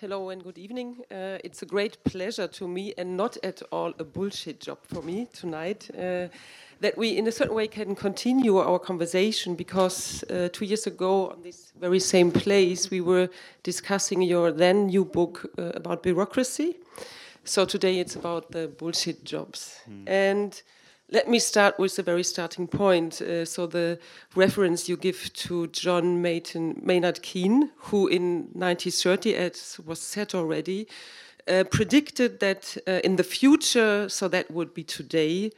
Hello and good evening. Uh, it's a great pleasure to me and not at all a bullshit job for me tonight uh, that we, in a certain way, can continue our conversation because uh, two years ago, on this very same place, we were discussing your then new book uh, about bureaucracy. So today it's about the bullshit jobs. Mm. And let me start with the very starting point. Uh, so the reference you give to John Maynard Keynes, who in 1930, as was said already, uh, predicted that uh, in the future, so that would be today,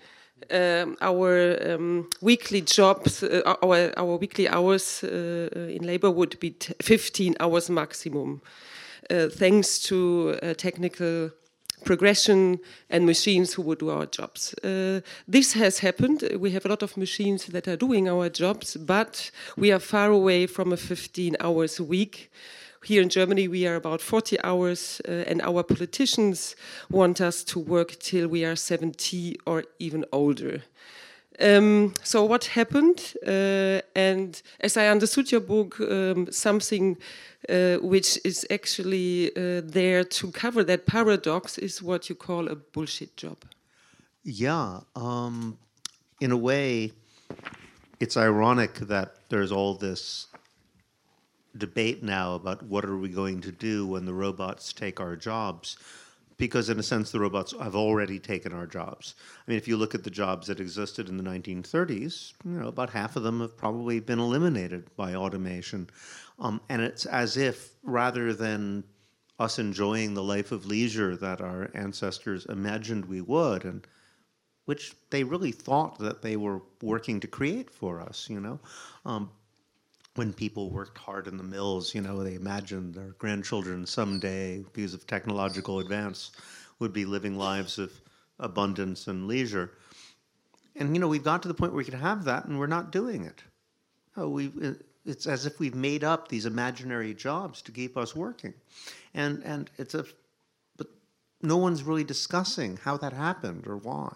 um, our um, weekly jobs, uh, our, our weekly hours uh, in labor would be 15 hours maximum, uh, thanks to technical progression and machines who would do our jobs. Uh, this has happened. We have a lot of machines that are doing our jobs, but we are far away from a 15 hours a week. Here in Germany, we are about 40 hours, uh, and our politicians want us to work till we are 70 or even older. Um, so what happened? Uh, and as I understood your book, um, something uh, which is actually uh, there to cover that paradox is what you call a bullshit job. Yeah, um, in a way, it's ironic that there's all this debate now about what are we going to do when the robots take our jobs because in a sense the robots have already taken our jobs. I mean, if you look at the jobs that existed in the 1930s, you know, about half of them have probably been eliminated by automation. Um, and it's as if rather than us enjoying the life of leisure that our ancestors imagined we would, and which they really thought that they were working to create for us, you know, um, when people worked hard in the mills, you know, they imagined their grandchildren someday, because of technological advance, would be living lives of abundance and leisure. And you know, we've got to the point where we can have that, and we're not doing it. Oh, we uh, it's as if we've made up these imaginary jobs to keep us working, and and it's a, but no one's really discussing how that happened or why.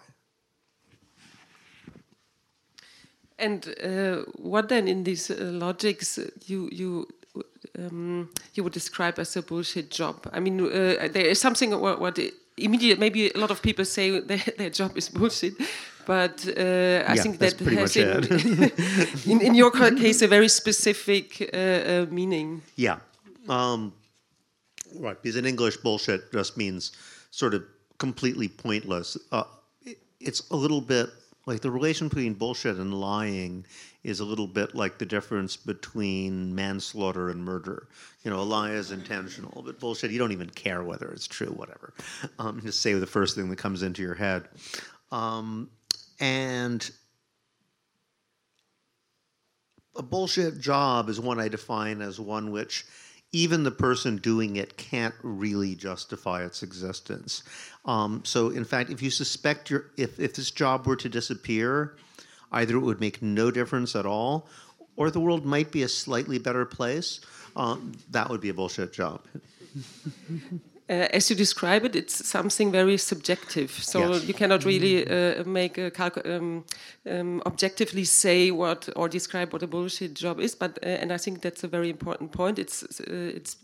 And uh, what then in these uh, logics you you um, you would describe as a bullshit job? I mean, uh, there is something what, what immediate maybe a lot of people say their, their job is bullshit, but uh, I yeah, think that has in, in, in, your case a very specific uh, uh, meaning. Yeah, um, right. Because in English, bullshit just means sort of completely pointless. It, it's a little bit like the relation between bullshit and lying is a little bit like the difference between manslaughter and murder. You know, a lie is intentional, but bullshit, you don't even care whether it's true, whatever. Um, just say the first thing that comes into your head. Um, and a bullshit job is one I define as one which even the person doing it can't really justify its existence. Um, so, in fact, if you suspect your if if this job were to disappear, either it would make no difference at all, or the world might be a slightly better place. Um, that would be a bullshit job. Uh, as you describe it, it's something very subjective. So yes. you cannot really uh, make a um, um, objectively say what or describe what a bullshit job is. But uh, and I think that's a very important point. It's uh, it's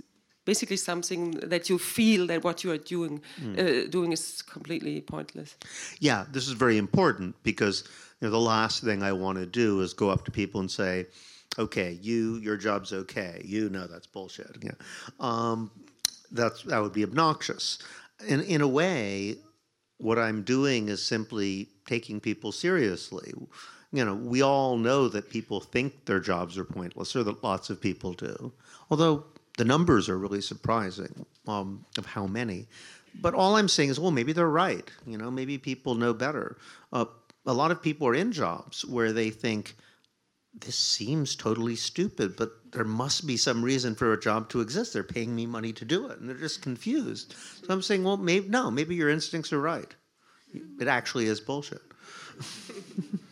basically something that you feel that what you are doing mm. doing is completely pointless. Yeah, this is very important because you know, the last thing I want to do is go up to people and say, "Okay, you your job's okay. You know that's bullshit." Yeah. Um, that's that would be obnoxious. In in a way, what I'm doing is simply taking people seriously. You know, we all know that people think their jobs are pointless, or that lots of people do. Although the numbers are really surprising um, of how many. But all I'm saying is, well, maybe they're right. You know, maybe people know better. Uh, a lot of people are in jobs where they think this seems totally stupid, but there must be some reason for a job to exist. They're paying me money to do it, and they're just confused. So I'm saying, well, maybe no, maybe your instincts are right. It actually is bullshit.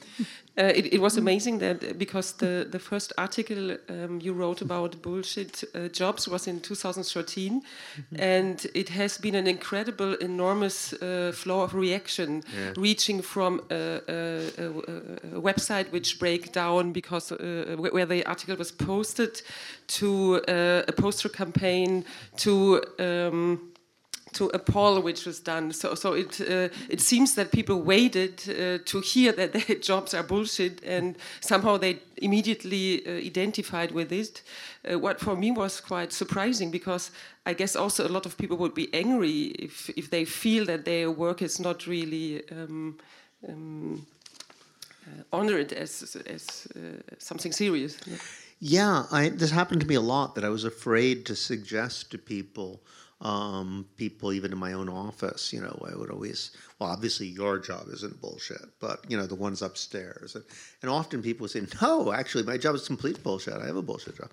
Uh, it, it, was amazing that uh, because the, the first article um, you wrote about bullshit uh, jobs was in 2013, mm-hmm. and it has been an incredible, enormous uh, flow of reaction, yeah. reaching from a, a, a, a, website which break down because uh, where the article was posted, to uh, a poster campaign, to um, to a poll which was done. So, so it uh, it seems that people waited uh, to hear that their jobs are bullshit, and somehow they immediately uh, identified with it. Uh, what for me was quite surprising because I guess also a lot of people would be angry if if they feel that their work is not really. Um, um, uh, honored as as uh, something serious. Yeah, I, this happened to me a lot. That I was afraid to suggest to people um, people even in my own office, you know, I would always, well, obviously your job isn't bullshit, but you know, the ones upstairs. And, and often people say, no, actually my job is complete bullshit. I have a bullshit job.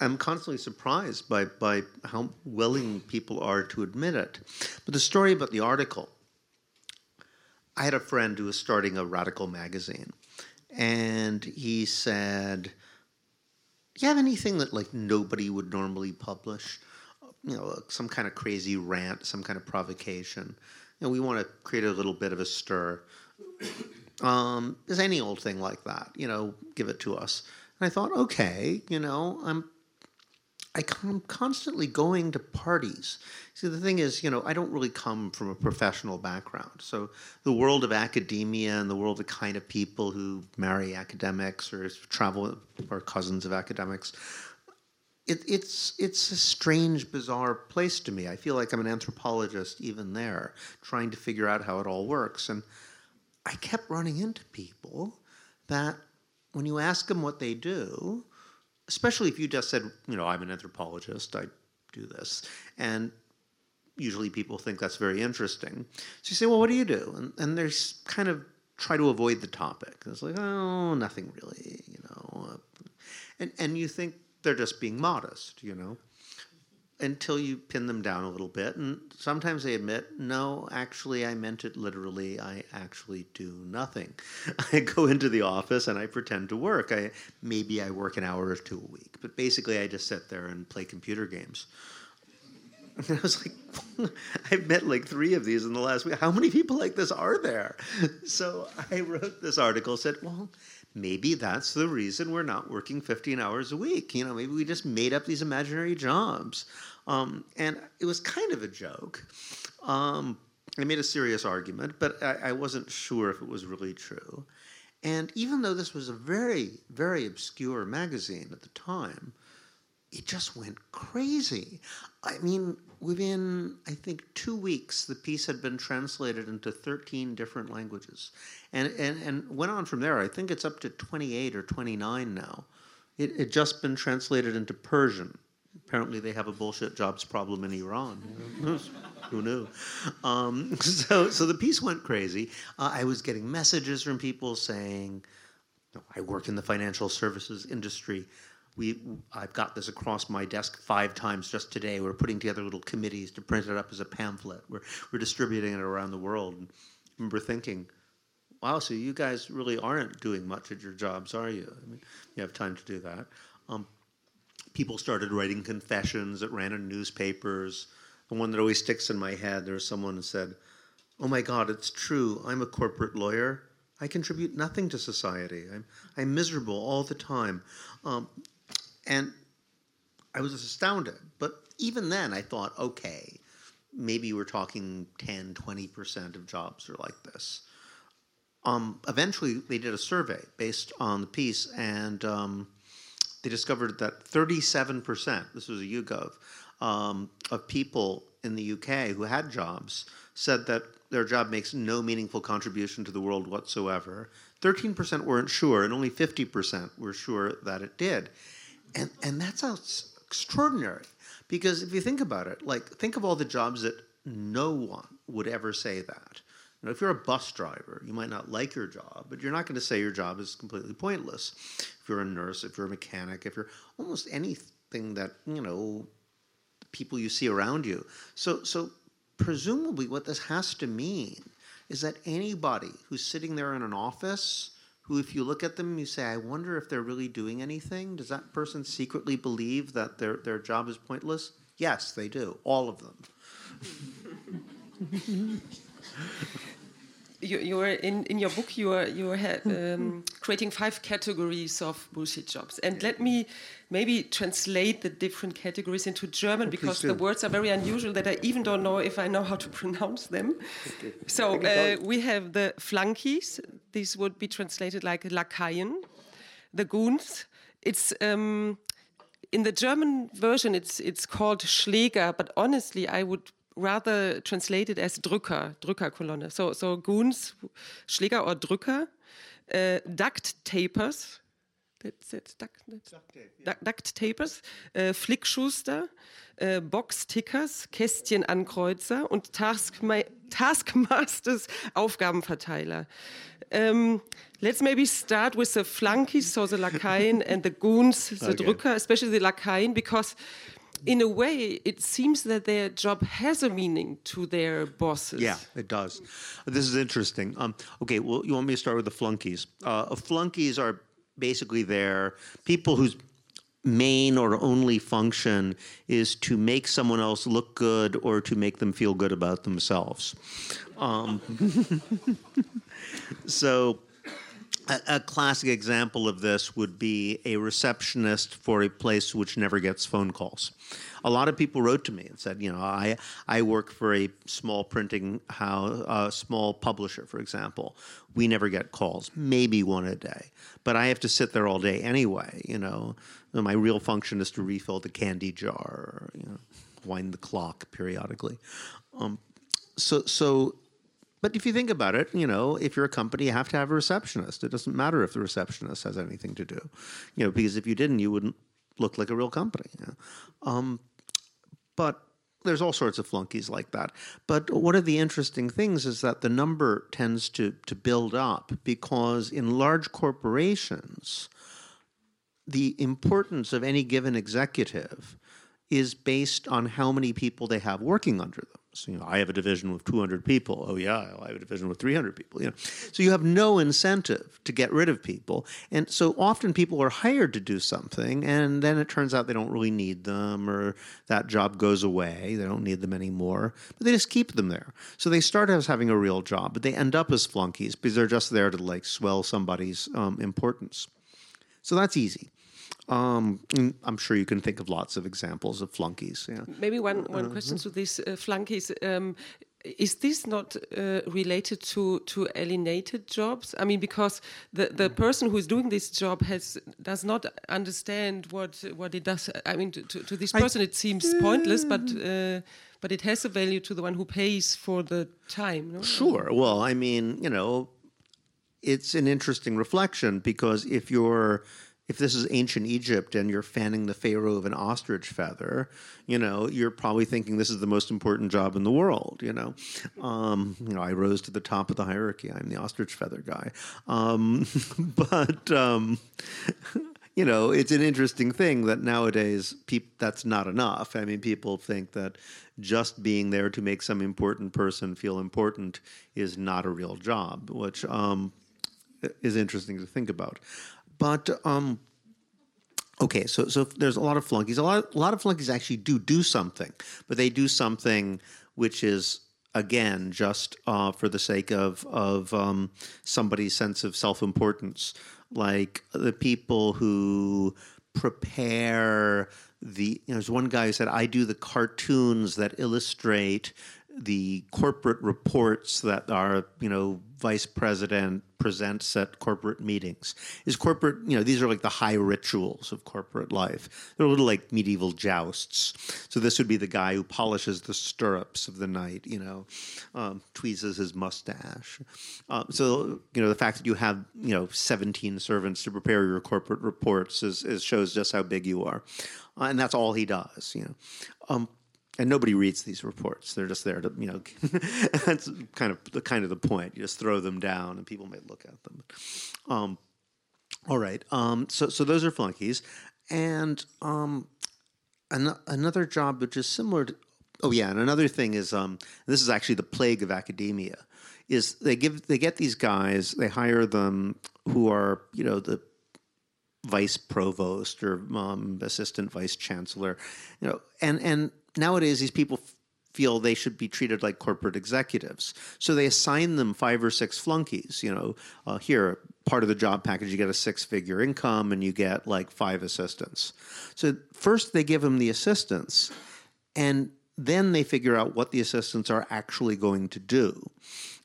I'm constantly surprised by, by how willing people are to admit it. But the story about the article, I had a friend who was starting a radical magazine and he said, do you have anything that like nobody would normally publish? You know, some kind of crazy rant, some kind of provocation. You know, we want to create a little bit of a stir. Um, is any old thing like that, you know, give it to us. And I thought, okay, you know, I'm I am constantly going to parties. See, the thing is, you know, I don't really come from a professional background. So the world of academia and the world of kind of people who marry academics or travel or cousins of academics, it, it's it's a strange, bizarre place to me. I feel like I'm an anthropologist even there, trying to figure out how it all works. And I kept running into people that, when you ask them what they do, especially if you just said, you know, I'm an anthropologist, I do this, and usually people think that's very interesting. So you say, well, what do you do? And, and there's kind of try to avoid the topic. It's like, oh, nothing really, you know. And and you think they're just being modest, you know, until you pin them down a little bit. And sometimes they admit, no, actually, I meant it literally. I actually do nothing. I go into the office and I pretend to work. I maybe I work an hour or two a week, but basically, I just sit there and play computer games. And I was like, I've met like three of these in the last week. How many people like this are there? So I wrote this article, said, well, maybe that's the reason we're not working 15 hours a week. You know, maybe we just made up these imaginary jobs. Um, and it was kind of a joke. Um, I made a serious argument, but I, I wasn't sure if it was really true. And even though this was a very, very obscure magazine at the time, it just went crazy. I mean, within, I think, two weeks, the piece had been translated into 13 different languages and, and, and went on from there. I think it's up to 28 or 29 now. It had just been translated into Persian. Apparently, they have a bullshit jobs problem in Iran. Who knew? Um, so, so the piece went crazy. Uh, I was getting messages from people saying, I work in the financial services industry we I've got this across my desk five times just today. We're putting together little committees to print it up as a pamphlet. We're we're distributing it around the world. And I remember thinking, wow, so you guys really aren't doing much at your jobs, are you? I mean, you have time to do that. Um, people started writing confessions that ran in newspapers. The one that always sticks in my head, there was someone who said, "Oh my God, it's true. I'm a corporate lawyer." I contribute nothing to society. I'm, I'm miserable all the time. Um, and I was astounded. But even then, I thought, okay, maybe we're talking 10, 20% of jobs are like this. Um, eventually, they did a survey based on the piece, and um, they discovered that 37%, this was a YouGov, um, of people in the UK who had jobs said that their job makes no meaningful contribution to the world whatsoever. 13% weren't sure, and only 50% were sure that it did. And, and that's extraordinary because if you think about it, like think of all the jobs that no one would ever say that. You know, if you're a bus driver, you might not like your job, but you're not going to say your job is completely pointless. If you're a nurse, if you're a mechanic, if you're almost anything that you know, people you see around you. So, so presumably, what this has to mean is that anybody who's sitting there in an office who, if you look at them, you say, I wonder if they're really doing anything. Does that person secretly believe that their, their job is pointless? Yes, they do, all of them. you, you are in, in your book you are you um, creating five categories of bullshit jobs. And let me maybe translate the different categories into german oh, because the words are very unusual that i even don't know if i know how to pronounce them. Okay. so uh, we have the flunkies these would be translated like lakaien. The goons it's um, in the german version it's it's called schläger but honestly i would rather translated as Drücker, Drückerkolonne. So, so goons, Schläger or Drücker, uh, duct tapers, that's it, duct, that's, duct, tape, yeah. duct, tapers, äh, Flickschuster, äh, Box-Tickers, Kästchenankreuzer und Taskma Taskmasters Aufgabenverteiler. Um, let's maybe start with the flunkies, so the Lakaien and the goons, the okay. Drücker, especially the Lakaien, because in a way, it seems that their job has a meaning to their bosses. Yeah, it does. This is interesting. Um, okay, well, you want me to start with the flunkies? Uh, flunkies are basically there people whose main or only function is to make someone else look good or to make them feel good about themselves. Um, so a, a, classic example of this would be a receptionist for a place which never gets phone calls. A lot of people wrote to me and said, you know, I I work for a small printing house, a small publisher, for example. We never get calls, maybe one a day, but I have to sit there all day anyway. You know, my real function is to refill the candy jar, or, you know, wind the clock periodically. Um, so so but if you think about it, you know, if you're a company, you have to have a receptionist. It doesn't matter if the receptionist has anything to do, you know, because if you didn't, you wouldn't look like a real company. You know? um, but there's all sorts of flunkies like that. But one of the interesting things is that the number tends to to build up because in large corporations, the importance of any given executive is based on how many people they have working under them. So, you know, I have a division with 200 people. Oh yeah, I have a division with 300 people. You know, so you have no incentive to get rid of people, and so often people are hired to do something, and then it turns out they don't really need them, or that job goes away. They don't need them anymore, but they just keep them there. So they start as having a real job, but they end up as flunkies because they're just there to like swell somebody's um, importance. So that's easy. Um, I'm sure you can think of lots of examples of flunkies. Yeah. Maybe one, one uh, question to these uh, flunkies. Um, is this not uh, related to, to alienated jobs? I mean, because the, the person who is doing this job has does not understand what what it does. I mean, to, to, to this person, I, it seems pointless, but uh, but it has a value to the one who pays for the time. No? Sure. Well, I mean, you know, it's an interesting reflection because if you're if this is ancient Egypt and you're fanning the pharaoh of an ostrich feather, you know, you're probably thinking this is the most important job in the world. You know, um, you know, I rose to the top of the hierarchy. I'm the ostrich feather guy, um, but. Um, you know, it's an interesting thing that nowadays that's not enough. I mean, people think that just being there to make some important person feel important is not a real job, which um, is interesting to think about. But um, okay, so so there's a lot of flunkies. A lot a lot of flunkies actually do do something, but they do something which is again just uh, for the sake of of um, somebody's sense of self importance, like the people who prepare the you know, there's one guy who said I do the cartoons that illustrate the corporate reports that our you know vice president presents at corporate meetings. Is corporate you know these are like the high rituals of corporate life. They're a little like medieval jousts. So this would be the guy who polishes the stirrups of the knight you know um, tweezes his mustache. Um, so you know the fact that you have you know 17 servants to prepare your corporate reports is, is shows just how big you are. Uh, and that's all he does you know. Um, and nobody reads these reports. They're just there to, you know, that's kind of the kind of the point. You just throw them down, and people may look at them. Um, all right. Um, so so those are flunkies, and um, an- another job which is similar to. Oh yeah, and another thing is um, this is actually the plague of academia, is they give they get these guys, they hire them who are you know the vice provost or um, assistant vice chancellor, you know, and and nowadays these people feel they should be treated like corporate executives. So they assign them five or six flunkies. You know, uh, here part of the job package you get a six-figure income and you get like five assistants. So first they give them the assistants, and then they figure out what the assistants are actually going to do,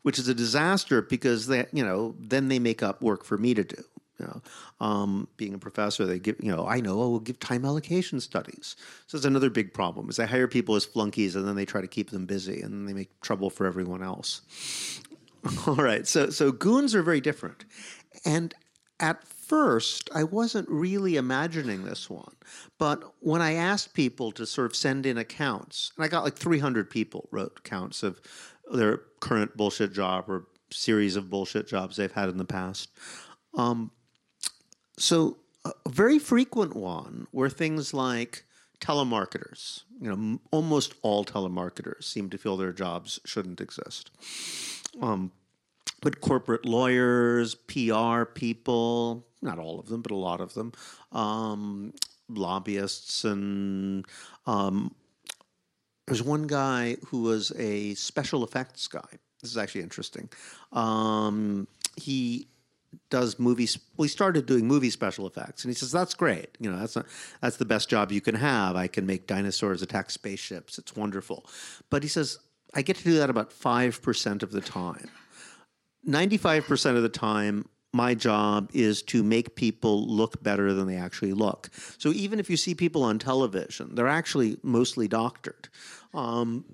which is a disaster because they, you know, then they make up work for me to do. You know, um, being a professor, they give, you know, I know, oh, we'll give time allocation studies. So it's another big problem is they hire people as flunkies and then they try to keep them busy and they make trouble for everyone else. All right, so so goons are very different, and at first I wasn't really imagining this one, but when I asked people to sort of send in accounts, and I got like 300 people wrote accounts of their current bullshit job or series of bullshit jobs they've had in the past. Um, so a very frequent one were things like telemarketers. You know, almost all telemarketers seem to feel their jobs shouldn't exist. Um, but corporate lawyers, PR people, not all of them, but a lot of them, um, lobbyists, and um, there's one guy who was a special effects guy. This is actually interesting. Um, he does movies. Well, he started doing movie special effects, and he says that's great. You know, that's not, that's the best job you can have. I can make dinosaurs attack spaceships. It's wonderful. But he says I get to do that about five percent of the time. Ninety-five percent of the time, my job is to make people look better than they actually look. So even if you see people on television, they're actually mostly doctored. Um,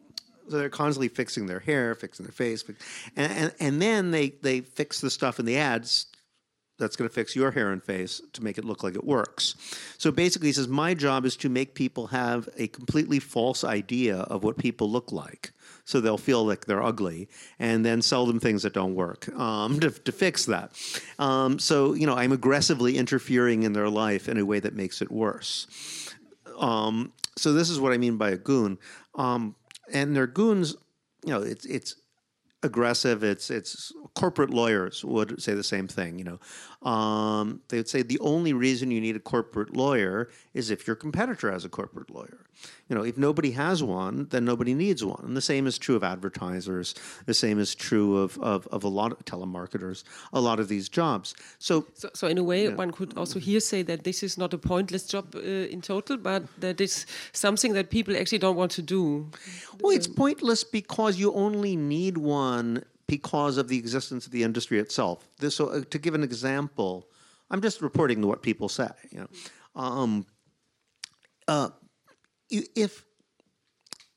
so they're constantly fixing their hair, fixing their face, and, and and then they they fix the stuff in the ads that's going to fix your hair and face to make it look like it works. So basically, he says my job is to make people have a completely false idea of what people look like, so they'll feel like they're ugly, and then sell them things that don't work um, to to fix that. Um, so you know, I'm aggressively interfering in their life in a way that makes it worse. Um, so this is what I mean by a goon. Um, and their goons, you know, it's it's aggressive. It's it's corporate lawyers would say the same thing. You know, um, they would say the only reason you need a corporate lawyer is if your competitor has a corporate lawyer. You know, if nobody has one, then nobody needs one. And the same is true of advertisers. The same is true of of, of a lot of telemarketers. A lot of these jobs. So, So, so in a way, one could also here say that this is not a pointless job uh, in total, but that it's something that people actually don't want to do. well, it's pointless because you only need one because of the existence of the industry itself. This, so, uh, to give an example, I'm just reporting what people say. You know, um, uh, if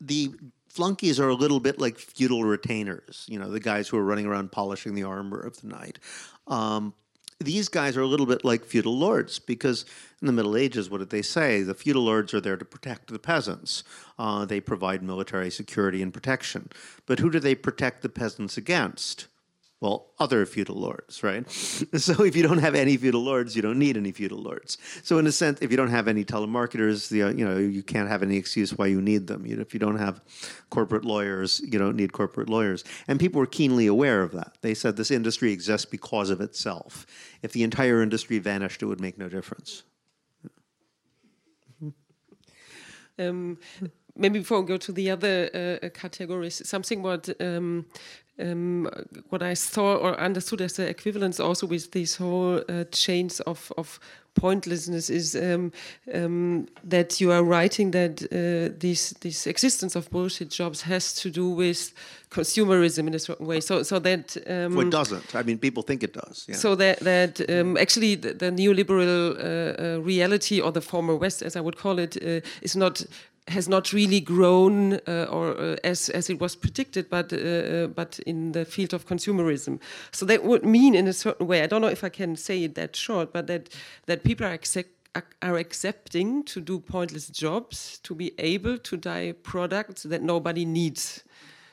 the flunkies are a little bit like feudal retainers, you know, the guys who are running around polishing the armor of the knight. Um, these guys are a little bit like feudal lords because in the Middle Ages, what did they say? The feudal lords are there to protect the peasants. Uh, they provide military security and protection. But who do they protect the peasants against? Well, other feudal lords, right? so if you don't have any feudal lords, you don't need any feudal lords. So in a sense, if you don't have any telemarketers, uh, you know, you can't have any excuse why you need them. You know, if you don't have corporate lawyers, you don't need corporate lawyers. And people were keenly aware of that. They said this industry exists because of itself. If the entire industry vanished, it would make no difference. Um, maybe before we go to the other uh, categories, something what um, um, what I saw or understood as the equivalence also with these whole uh, chains of, of pointlessness is um, um, that you are writing that uh, this this existence of bullshit jobs has to do with consumerism in a certain way. So so that um, Well, it doesn't. I mean, people think it does. Yeah. so that that um, actually the, the neoliberal uh, uh, reality or the former West, as I would call it, uh, is not has not really grown uh, or uh, as as it was predicted, but uh, uh, but in the field of consumerism. So that would mean, in a certain way, I don't know if I can say it that short, but that that people are accept, are accepting to do pointless jobs to be able to buy products that nobody needs.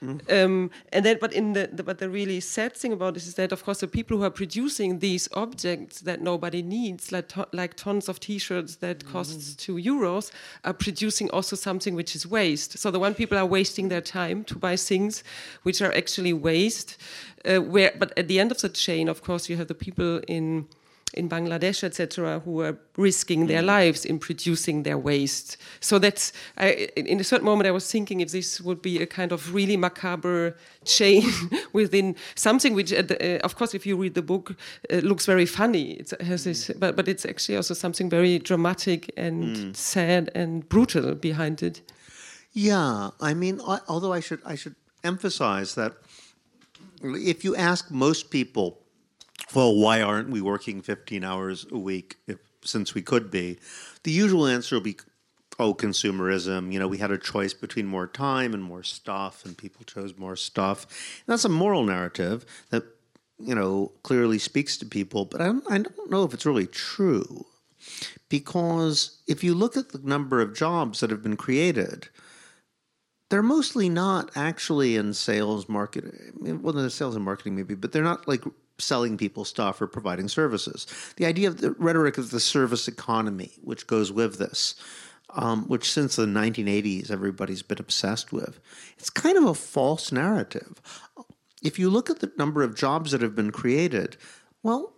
Um, and then, but in the, the, but the really sad thing about this is that, of course, the people who are producing these objects that nobody needs, like to, like tons of T-shirts that costs two euros, are producing also something which is waste. So the one people are wasting their time to buy things which are actually waste. Uh, where, but at the end of the chain, of course, you have the people in in Bangladesh, etc., who are risking their lives in producing their waste. So that's, I, in a certain moment, I was thinking if this would be a kind of really macabre chain within something which, uh, of course, if you read the book, uh, looks very funny. It has this, but, but it's actually also something very dramatic and mm. sad and brutal behind it. Yeah, I mean, I, although I should, I should emphasize that if you ask most people well, why aren't we working 15 hours a week if, since we could be? The usual answer will be, oh, consumerism. You know, we had a choice between more time and more stuff, and people chose more stuff. And that's a moral narrative that, you know, clearly speaks to people, but I don't, I don't know if it's really true. Because if you look at the number of jobs that have been created, they're mostly not actually in sales marketing. Well, the sales and marketing maybe, but they're not like selling people stuff or providing services. The idea of the rhetoric of the service economy, which goes with this, um, which since the 1980s everybody's been obsessed with, it's kind of a false narrative. If you look at the number of jobs that have been created, well,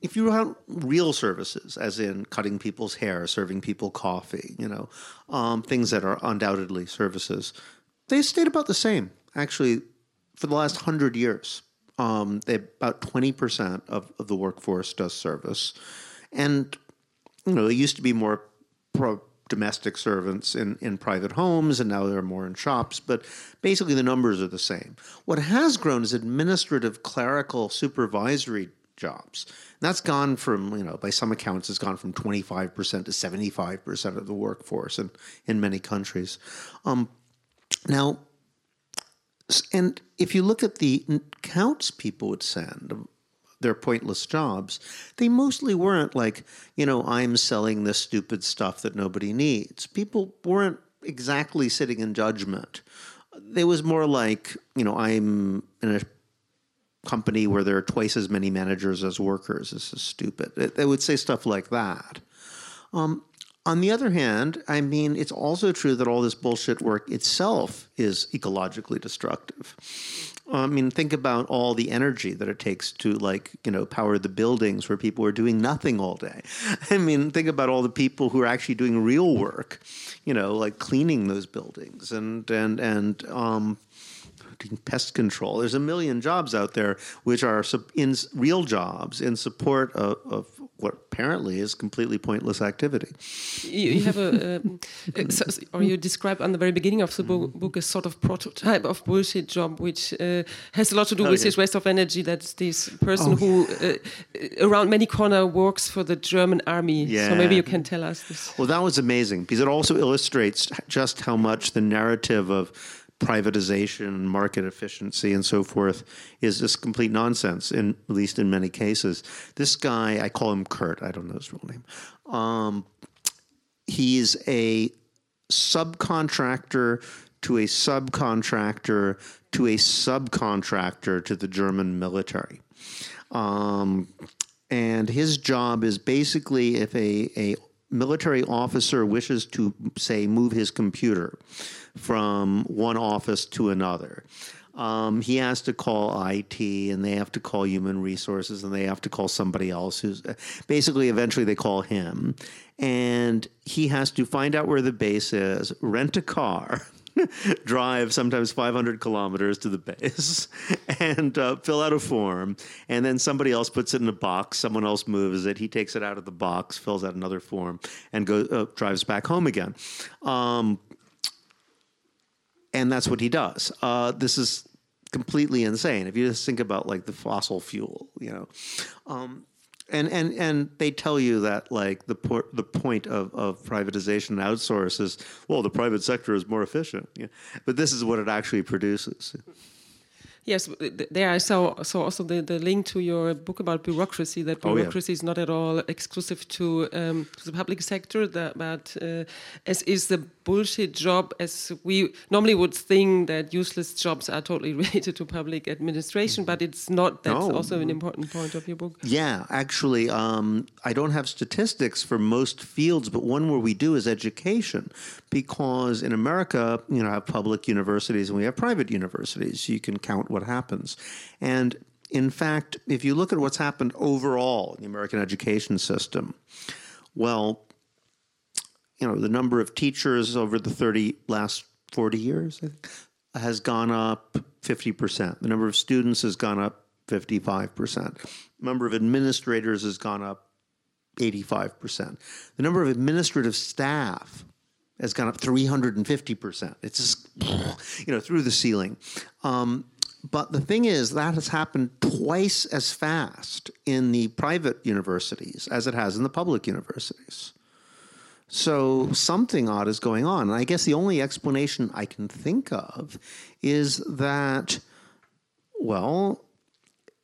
if you have real services, as in cutting people's hair, serving people coffee, you know, um, things that are undoubtedly services, they stayed about the same, actually, for the last hundred years. Um, they, about 20% of, of the workforce does service. And, you know, it used to be more pro domestic servants in, in private homes, and now there are more in shops, but basically the numbers are the same. What has grown is administrative, clerical, supervisory jobs. And that's gone from, you know, by some accounts, it's gone from 25% to 75% of the workforce in, in many countries. Um, now, and if you look at the counts people would send, their pointless jobs, they mostly weren't like, you know, I'm selling this stupid stuff that nobody needs. People weren't exactly sitting in judgment. It was more like, you know, I'm in a company where there are twice as many managers as workers. This is stupid. They would say stuff like that. Um, on the other hand, I mean, it's also true that all this bullshit work itself is ecologically destructive. I mean, think about all the energy that it takes to, like, you know, power the buildings where people are doing nothing all day. I mean, think about all the people who are actually doing real work, you know, like cleaning those buildings and and and um, pest control. There's a million jobs out there which are in real jobs in support of, of what apparently is completely pointless activity. You, you have a, uh, or you describe on the very beginning of the book, book, a sort of prototype of bullshit job, which uh, has a lot to do oh, with yeah. this waste of energy. That's this person oh, who, yeah. uh, around many corner, works for the German army. Yeah. So maybe you can tell us this. Well, that was amazing because it also illustrates just how much the narrative of privatization, market efficiency, and so forth is just complete nonsense. In at least in many cases, this guy I call him Kurt. I don't know his real name. Um, he's a subcontractor to a subcontractor to a subcontractor to the German military. Um, and his job is basically if a, a military officer wishes to, say, move his computer from one office to another. Um, he has to call IT and they have to call human resources and they have to call somebody else who's basically eventually they call him and he has to find out where the base is, rent a car. drive sometimes 500 kilometers to the base and uh, fill out a form. And then somebody else puts it in a box. Someone else moves it. He takes it out of the box, fills out another form, and goes uh, drives back home again. Um, and that's what he does. Uh, this is completely insane. If you just think about like the fossil fuel, you know, um, and and and they tell you that like the por- the point of, of privatization and outsource is well the private sector is more efficient, yeah. but this is what it actually produces. Yes, there I saw, saw also the, the link to your book about bureaucracy. That bureaucracy oh, yeah. is not at all exclusive to, um, to the public sector, that, but uh, as is the bullshit job, as we normally would think that useless jobs are totally related to public administration, but it's not. That's no. also an important point of your book. Yeah, actually, um, I don't have statistics for most fields, but one where we do is education, because in America, you know, have public universities and we have private universities. You can count what happens. And in fact, if you look at what's happened overall in the American education system, well, you know, the number of teachers over the 30 last 40 years has gone up 50%. The number of students has gone up 55%. The number of administrators has gone up 85%. The number of administrative staff has gone up 350%. It's just, you know, through the ceiling. Um, but the thing is, that has happened twice as fast in the private universities as it has in the public universities. So something odd is going on. And I guess the only explanation I can think of is that, well,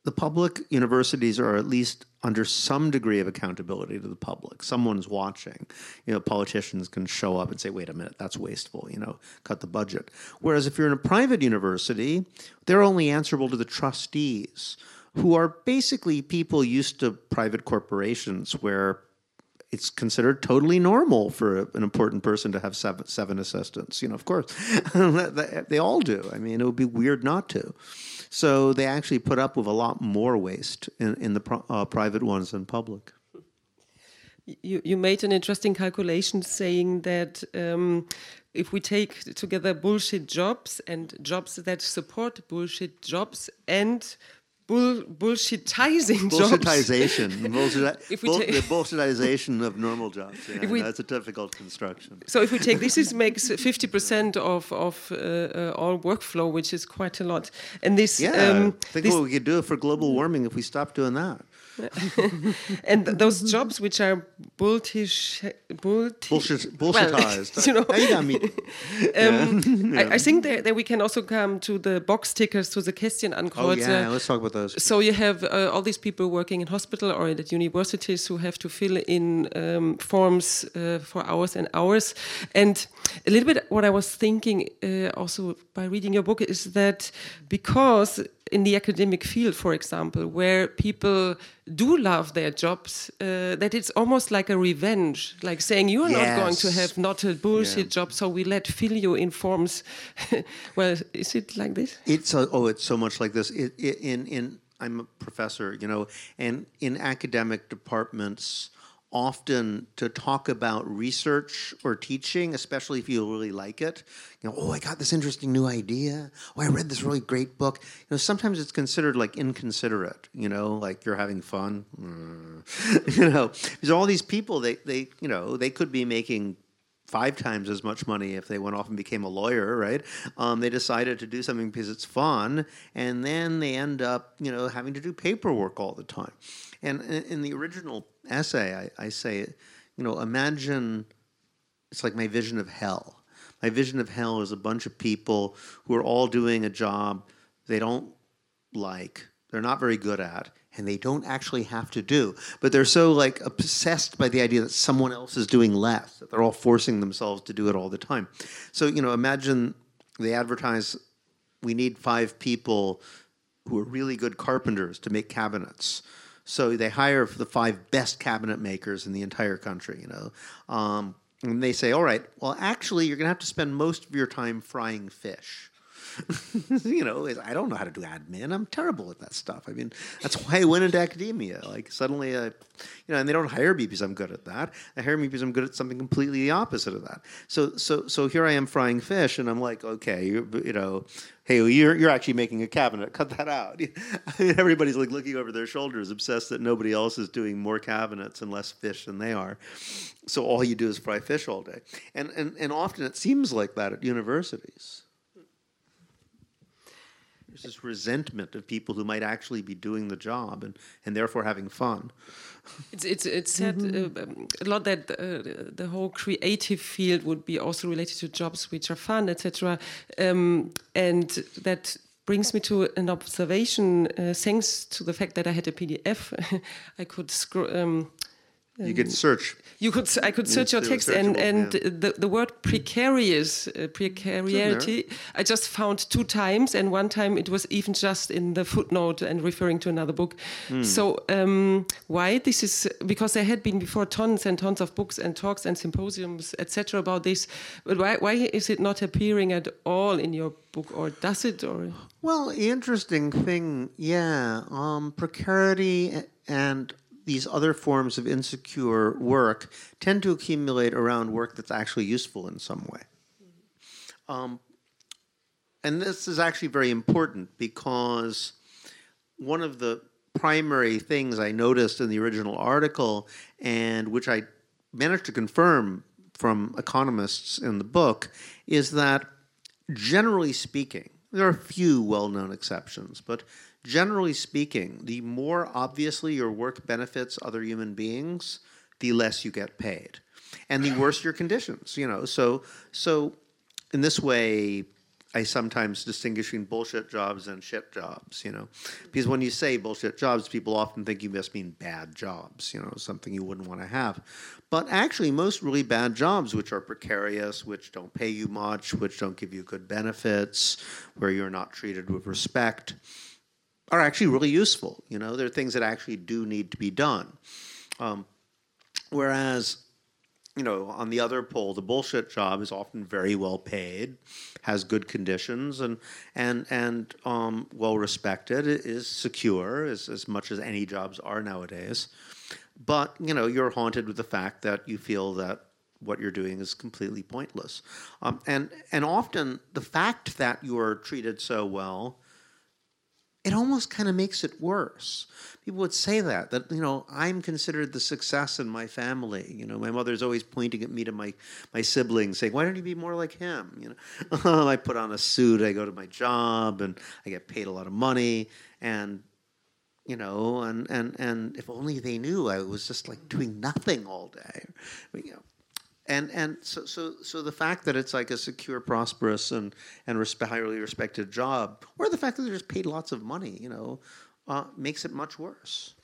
the public universities are at least under some degree of accountability to the public. Someone's watching. You know, politicians can show up and say, wait a minute, that's wasteful, you know, cut the budget. Whereas if you're in a private university, they're only answerable to the trustees, who are basically people used to private corporations where it's considered totally normal for an important person to have seven, seven assistants. You know, of course, they all do. I mean, it would be weird not to. So they actually put up with a lot more waste in, in the pro, uh, private ones than public. You, you made an interesting calculation saying that um, if we take together bullshit jobs and jobs that support bullshit jobs and bull, bullshitizing Bullshitization. Bullshit, bull, the bullshitization of normal jobs. Yeah, we, that's a difficult construction. So if we take this, this makes 50% of, of uh, uh, all workflow, which is quite a lot. And this... Yeah, um, think this, what we could do for global warming if we stop doing that. and th those jobs which are bultish bullshit, bullshitized. Well, you know, you got me. um, yeah. I, I, think that, that we can also come to the box tickers to the question Kästchenankreuze. Oh yeah, let's talk about those. So you have uh, all these people working in hospital or at universities who have to fill in um, forms uh, for hours and hours. And a little bit what I was thinking uh, also by reading your book is that because in the academic field, for example, where people do love their jobs, uh, that it's almost like a revenge, like saying you're yes. not going to have not a bullshit yeah. job, so we let fill you in forms. well, is it like this? It's a, oh, it's so much like this. It, it, in in I'm a professor, you know, and in academic departments often to talk about research or teaching, especially if you really like it. You know, oh, I got this interesting new idea. Oh, I read this really great book. You know, sometimes it's considered like inconsiderate. You know, like you're having fun. Mm. you know, because all these people, they they you know they could be making five times as much money if they went off and became a lawyer, right? Um, they decided to do something because it's fun, and then they end up, you know, having to do paperwork all the time. And in, in the original essay, I, I say, you know, imagine it's like my vision of hell. My vision of hell is a bunch of people who are all doing a job they don't like, they're not very good at, and they don't actually have to do. But they're so like obsessed by the idea that someone else is doing less that they're all forcing themselves to do it all the time. So, you know, imagine they advertise we need five people who are really good carpenters to make cabinets. So they hire the five best cabinet makers in the entire country, you know. Um, and they say, all right, well, actually, you're going to have to spend most of your time frying fish. you know, I don't know how to do admin. I'm terrible at that stuff. I mean, that's why I went into academia. Like suddenly, I, you know, and they don't hire me because I'm good at that. They hire me because I'm good at something completely the opposite of that. So, so, so here I am frying fish, and I'm like, okay, you, you know, hey, you're you're actually making a cabinet. Cut that out. I mean, everybody's like looking over their shoulders, obsessed that nobody else is doing more cabinets and less fish than they are. So all you do is fry fish all day, and and and often it seems like that at universities. There's this resentment of people who might actually be doing the job and, and therefore having fun. It's it's it's said mm-hmm. uh, a lot that uh, the whole creative field would be also related to jobs which are fun, etc. Um, and that brings me to an observation. Uh, thanks to the fact that I had a PDF, I could scroll. Um, you could search. You could. I could search your text, and and yeah. the the word precarious, uh, precariety. I just found two times, and one time it was even just in the footnote and referring to another book. Hmm. So um, why this is because there had been before tons and tons of books and talks and symposiums, etc. about this. But why why is it not appearing at all in your book, or does it? Or Well, interesting thing, yeah. Um, precarity and these other forms of insecure work tend to accumulate around work that's actually useful in some way. Um, and this is actually very important because one of the primary things I noticed in the original article, and which I managed to confirm from economists in the book, is that generally speaking, there are a few well known exceptions, but generally speaking, the more obviously your work benefits other human beings, the less you get paid. And the worse your conditions, you know. So so in this way, I sometimes distinguish between bullshit jobs and shit jobs, you know. Because when you say bullshit jobs, people often think you must mean bad jobs, you know, something you wouldn't want to have. But actually, most really bad jobs, which are precarious, which don't pay you much, which don't give you good benefits, where you're not treated with respect, are actually really useful. You know, there are things that actually do need to be done. Um, whereas you know, on the other pole, the bullshit job is often very well paid, has good conditions, and and and um, well respected. Is secure as as much as any jobs are nowadays. But you know, you're haunted with the fact that you feel that what you're doing is completely pointless, um, and and often the fact that you are treated so well it almost kind of makes it worse. People would say that that you know I'm considered the success in my family. You know, my mother's always pointing at me to my my siblings, saying, "Why don't you be more like him?" You know, I put on a suit, I go to my job, and I get paid a lot of money, and you know, and and and if only they knew I was just like doing nothing all day. You know, and and so so so the fact that it's like a secure, prosperous, and and respe- highly respected job, or the fact that they're just paid lots of money, you know, uh, makes it much worse.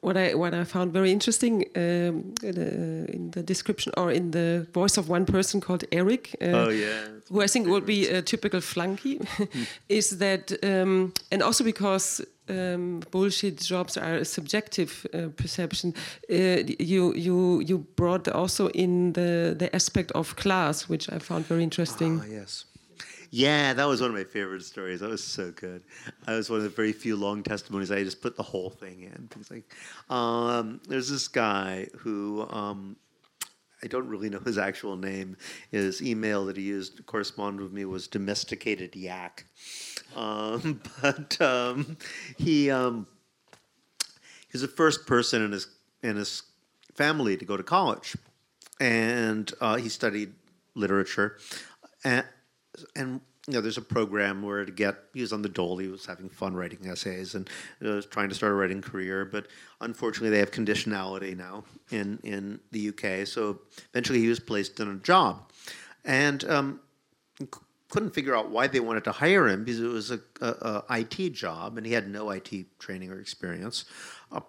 what I what I found very interesting um, in, the, in the description or in the voice of one person called Eric, uh, yeah, who I think would be a typical flunky, is that, um, and also because um, bullshit jobs are a subjective uh, perception. Uh, you you you brought also in the the aspect of class, which I found very interesting. Ah, yes. Yeah, that was one of my favorite stories. That was so good. That was one of the very few long testimonies. I just put the whole thing in. It's like, um, there's this guy who um, I don't really know his actual name. His email that he used to correspond with me was domesticated yak. Um, but um, he um, he's the first person in his in his family to go to college, and uh, he studied literature, and and you know there's a program where to get he was on the dole. He was having fun writing essays and uh, was trying to start a writing career. But unfortunately they have conditionality now in in the UK so eventually he was placed in a job. And um, couldn't figure out why they wanted to hire him because it was a, a, a IT job and he had no IT training or experience uh,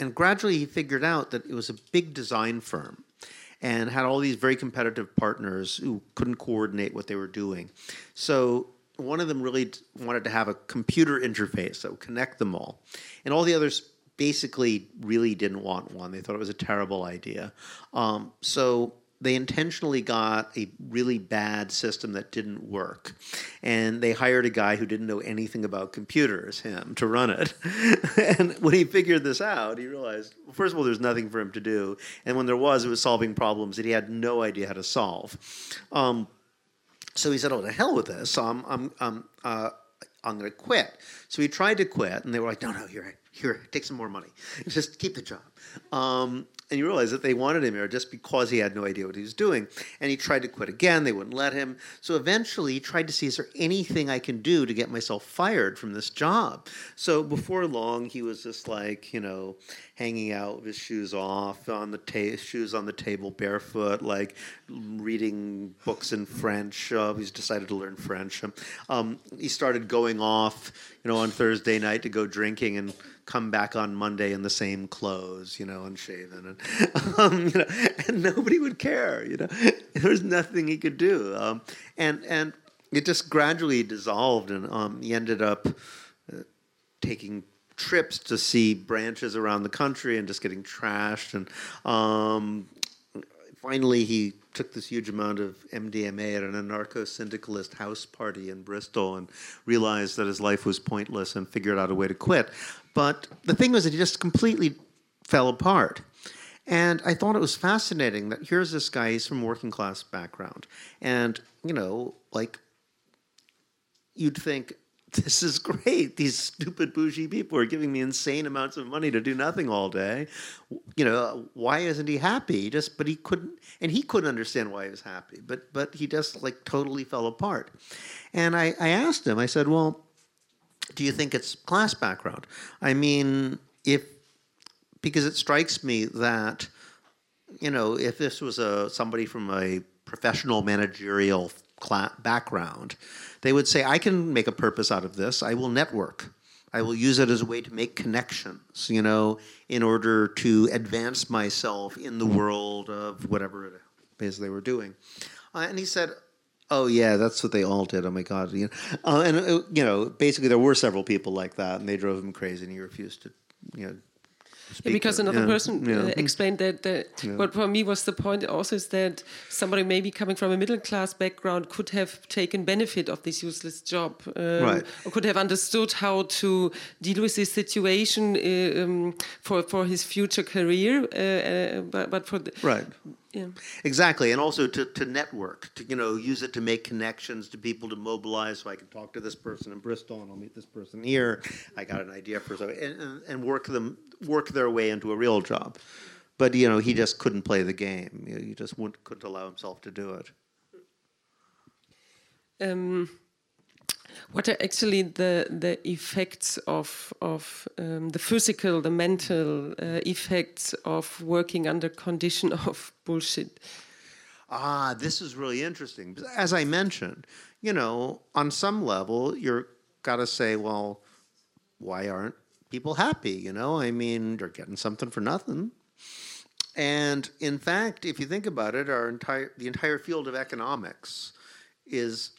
and gradually he figured out that it was a big design firm and had all these very competitive partners who couldn't coordinate what they were doing. So one of them really wanted to have a computer interface that would connect them all. And all the others basically really didn't want one. They thought it was a terrible idea. Um, so they intentionally got a really bad system that didn't work. And they hired a guy who didn't know anything about computers, him, to run it. and when he figured this out, he realized, well, first of all, there's nothing for him to do. And when there was, it was solving problems that he had no idea how to solve. Um, so he said, "Oh, to hell with this! I'm, I'm, I'm, uh, I'm going to quit." So he tried to quit, and they were like, "No, no, you're here, take some more money. Just keep the job. Um, and you realize that they wanted him here just because he had no idea what he was doing. And he tried to quit again. They wouldn't let him. So eventually he tried to see, is there anything I can do to get myself fired from this job? So before long, he was just like, you know, hanging out with his shoes off on the ta- shoes on the table barefoot, like reading books in French. Uh, he's decided to learn French. Um, he started going off, you know, on Thursday night to go drinking and come back on Monday in the same clothes, you know, unshaven, and um, you know, and nobody would care, you know. There was nothing he could do, um, and and it just gradually dissolved, and um, he ended up uh, taking trips to see branches around the country and just getting trashed, and um, finally he took this huge amount of MDMA at an anarcho-syndicalist house party in Bristol and realized that his life was pointless and figured out a way to quit. But the thing was that he just completely fell apart. And I thought it was fascinating that here's this guy, he's from working class background. And, you know, like you'd think this is great. These stupid bougie people are giving me insane amounts of money to do nothing all day. You know, why isn't he happy? He just, but he couldn't, and he couldn't understand why he was happy. But, but he just like totally fell apart. And I, I asked him. I said, "Well, do you think it's class background?" I mean, if because it strikes me that, you know, if this was a somebody from a professional managerial background, they would say, I can make a purpose out of this. I will network. I will use it as a way to make connections, you know, in order to advance myself in the world of whatever it is they were doing. Uh, and he said, Oh yeah, that's what they all did. Oh my god, you know, uh, and uh, you know, basically there were several people like that, and they drove him crazy, and he refused to, you know, yeah, because another yeah, person yeah. Uh, explained that, that what for me was the point also is that somebody maybe coming from a middle class background could have taken benefit of this useless job um, right. or could have understood how to deal with this situation uh, um, for for his future career uh, uh, but, but for the, right yeah. Exactly, and also to, to network, to you know, use it to make connections to people to mobilize. So I can talk to this person in Bristol, and I'll meet this person here. I got an idea for so, and, and, and work them work their way into a real job. But you know, he just couldn't play the game. He just wouldn't, couldn't allow himself to do it. Um, what are actually the the effects of of um, the physical, the mental uh, effects of working under condition of bullshit? Ah, this is really interesting. As I mentioned, you know, on some level, you're got to say, well, why aren't people happy? You know, I mean, they're getting something for nothing. And in fact, if you think about it, our entire the entire field of economics is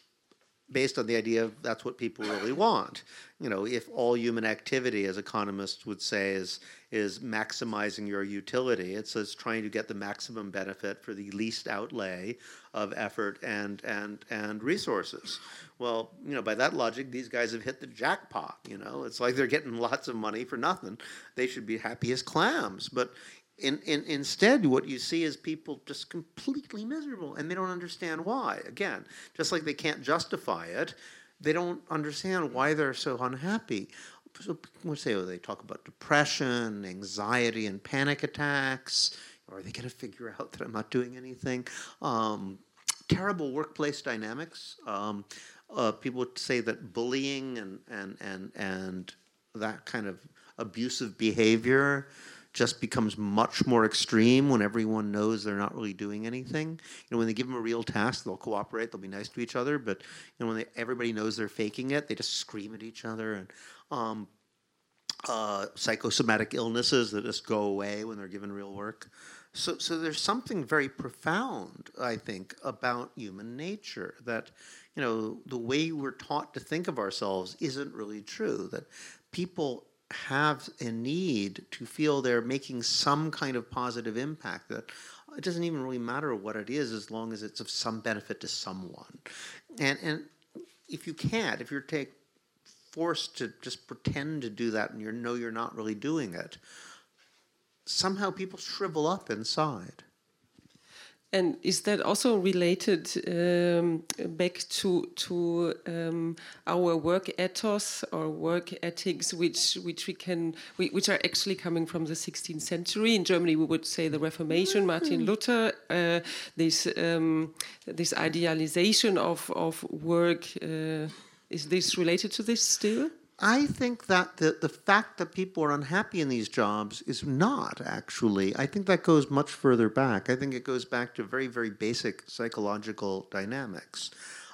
based on the idea of that's what people really want. You know, if all human activity, as economists would say, is is maximizing your utility, it's, it's trying to get the maximum benefit for the least outlay of effort and and and resources. Well, you know, by that logic, these guys have hit the jackpot. You know, it's like they're getting lots of money for nothing. They should be happy as clams. But in, in, instead, what you see is people just completely miserable, and they don't understand why. Again, just like they can't justify it, they don't understand why they're so unhappy. So people say, oh, they talk about depression, anxiety, and panic attacks. Are they going to figure out that I'm not doing anything? Um, terrible workplace dynamics. Um, uh, people say that bullying and and and and that kind of abusive behavior just becomes much more extreme when everyone knows they're not really doing anything. You know, when they give them a real task, they'll cooperate, they'll be nice to each other. But you know, when they, everybody knows they're faking it, they just scream at each other. And um, uh, psychosomatic illnesses that just go away when they're given real work. So, so there's something very profound, I think, about human nature that, you know, the way we're taught to think of ourselves isn't really true. That people have a need to feel they're making some kind of positive impact that it doesn't even really matter what it is as long as it's of some benefit to someone. And and if you can't if you're take forced to just pretend to do that and you know you're not really doing it somehow people shrivel up inside And is that also related um, back to to um, our work ethos or work ethics, which which we can which are actually coming from the 16th century? In Germany, we would say the Reformation, Martin Luther. Uh, this um, this idealization of of work. Uh, is this related to this still? I think that the, the fact that people are unhappy in these jobs is not actually. I think that goes much further back. I think it goes back to very, very basic psychological dynamics.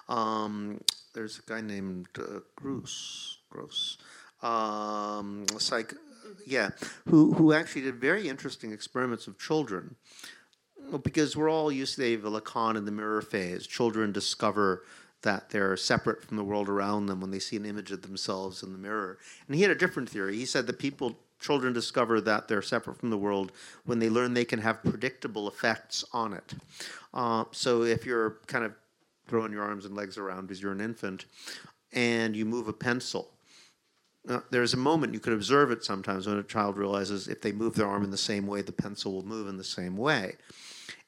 Um, there's a guy named uh, Groos, Groos, um, psych, yeah, who, who actually did very interesting experiments of children. Because we're all used to the Lacan and the mirror phase. Children discover that they're separate from the world around them when they see an image of themselves in the mirror. And he had a different theory. He said that people, children discover that they're separate from the world when they learn they can have predictable effects on it. Uh, so if you're kind of throwing your arms and legs around because you're an infant and you move a pencil, uh, there's a moment you can observe it sometimes when a child realizes if they move their arm in the same way, the pencil will move in the same way.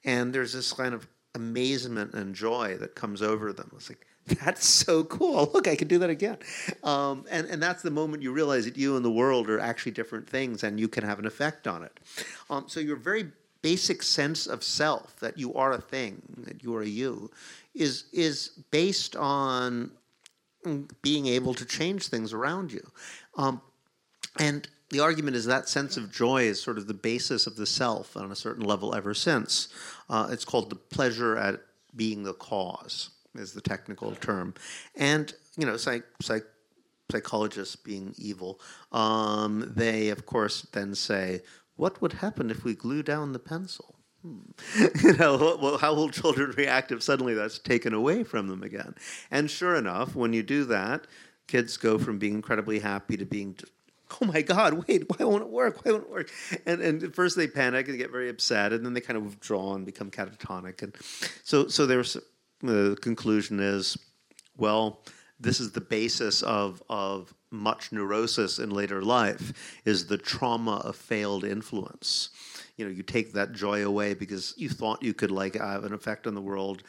And there's this kind of amazement and joy that comes over them. It's like, that's so cool. Look, I can do that again. Um, and, and that's the moment you realize that you and the world are actually different things and you can have an effect on it. Um, so your very basic sense of self, that you are a thing, that you are a you, is, is based on being able to change things around you. Um, and the argument is that sense of joy is sort of the basis of the self on a certain level ever since. Uh, it's called the pleasure at being the cause is the technical term. And, you know, psych, psych, psychologists being evil, um, they, of course, then say, what would happen if we glue down the pencil? Hmm. you know, how will children react if suddenly that's taken away from them again? And sure enough, when you do that, kids go from being incredibly happy to being oh my God, wait, why won't it work? Why won't it work? And and at first they panic and get very upset, and then they kind of withdraw and become catatonic. And so so there's the conclusion is, well, this is the basis of of much neurosis in later life is the trauma of failed influence. You know, you take that joy away because you thought you could like have an effect on the world,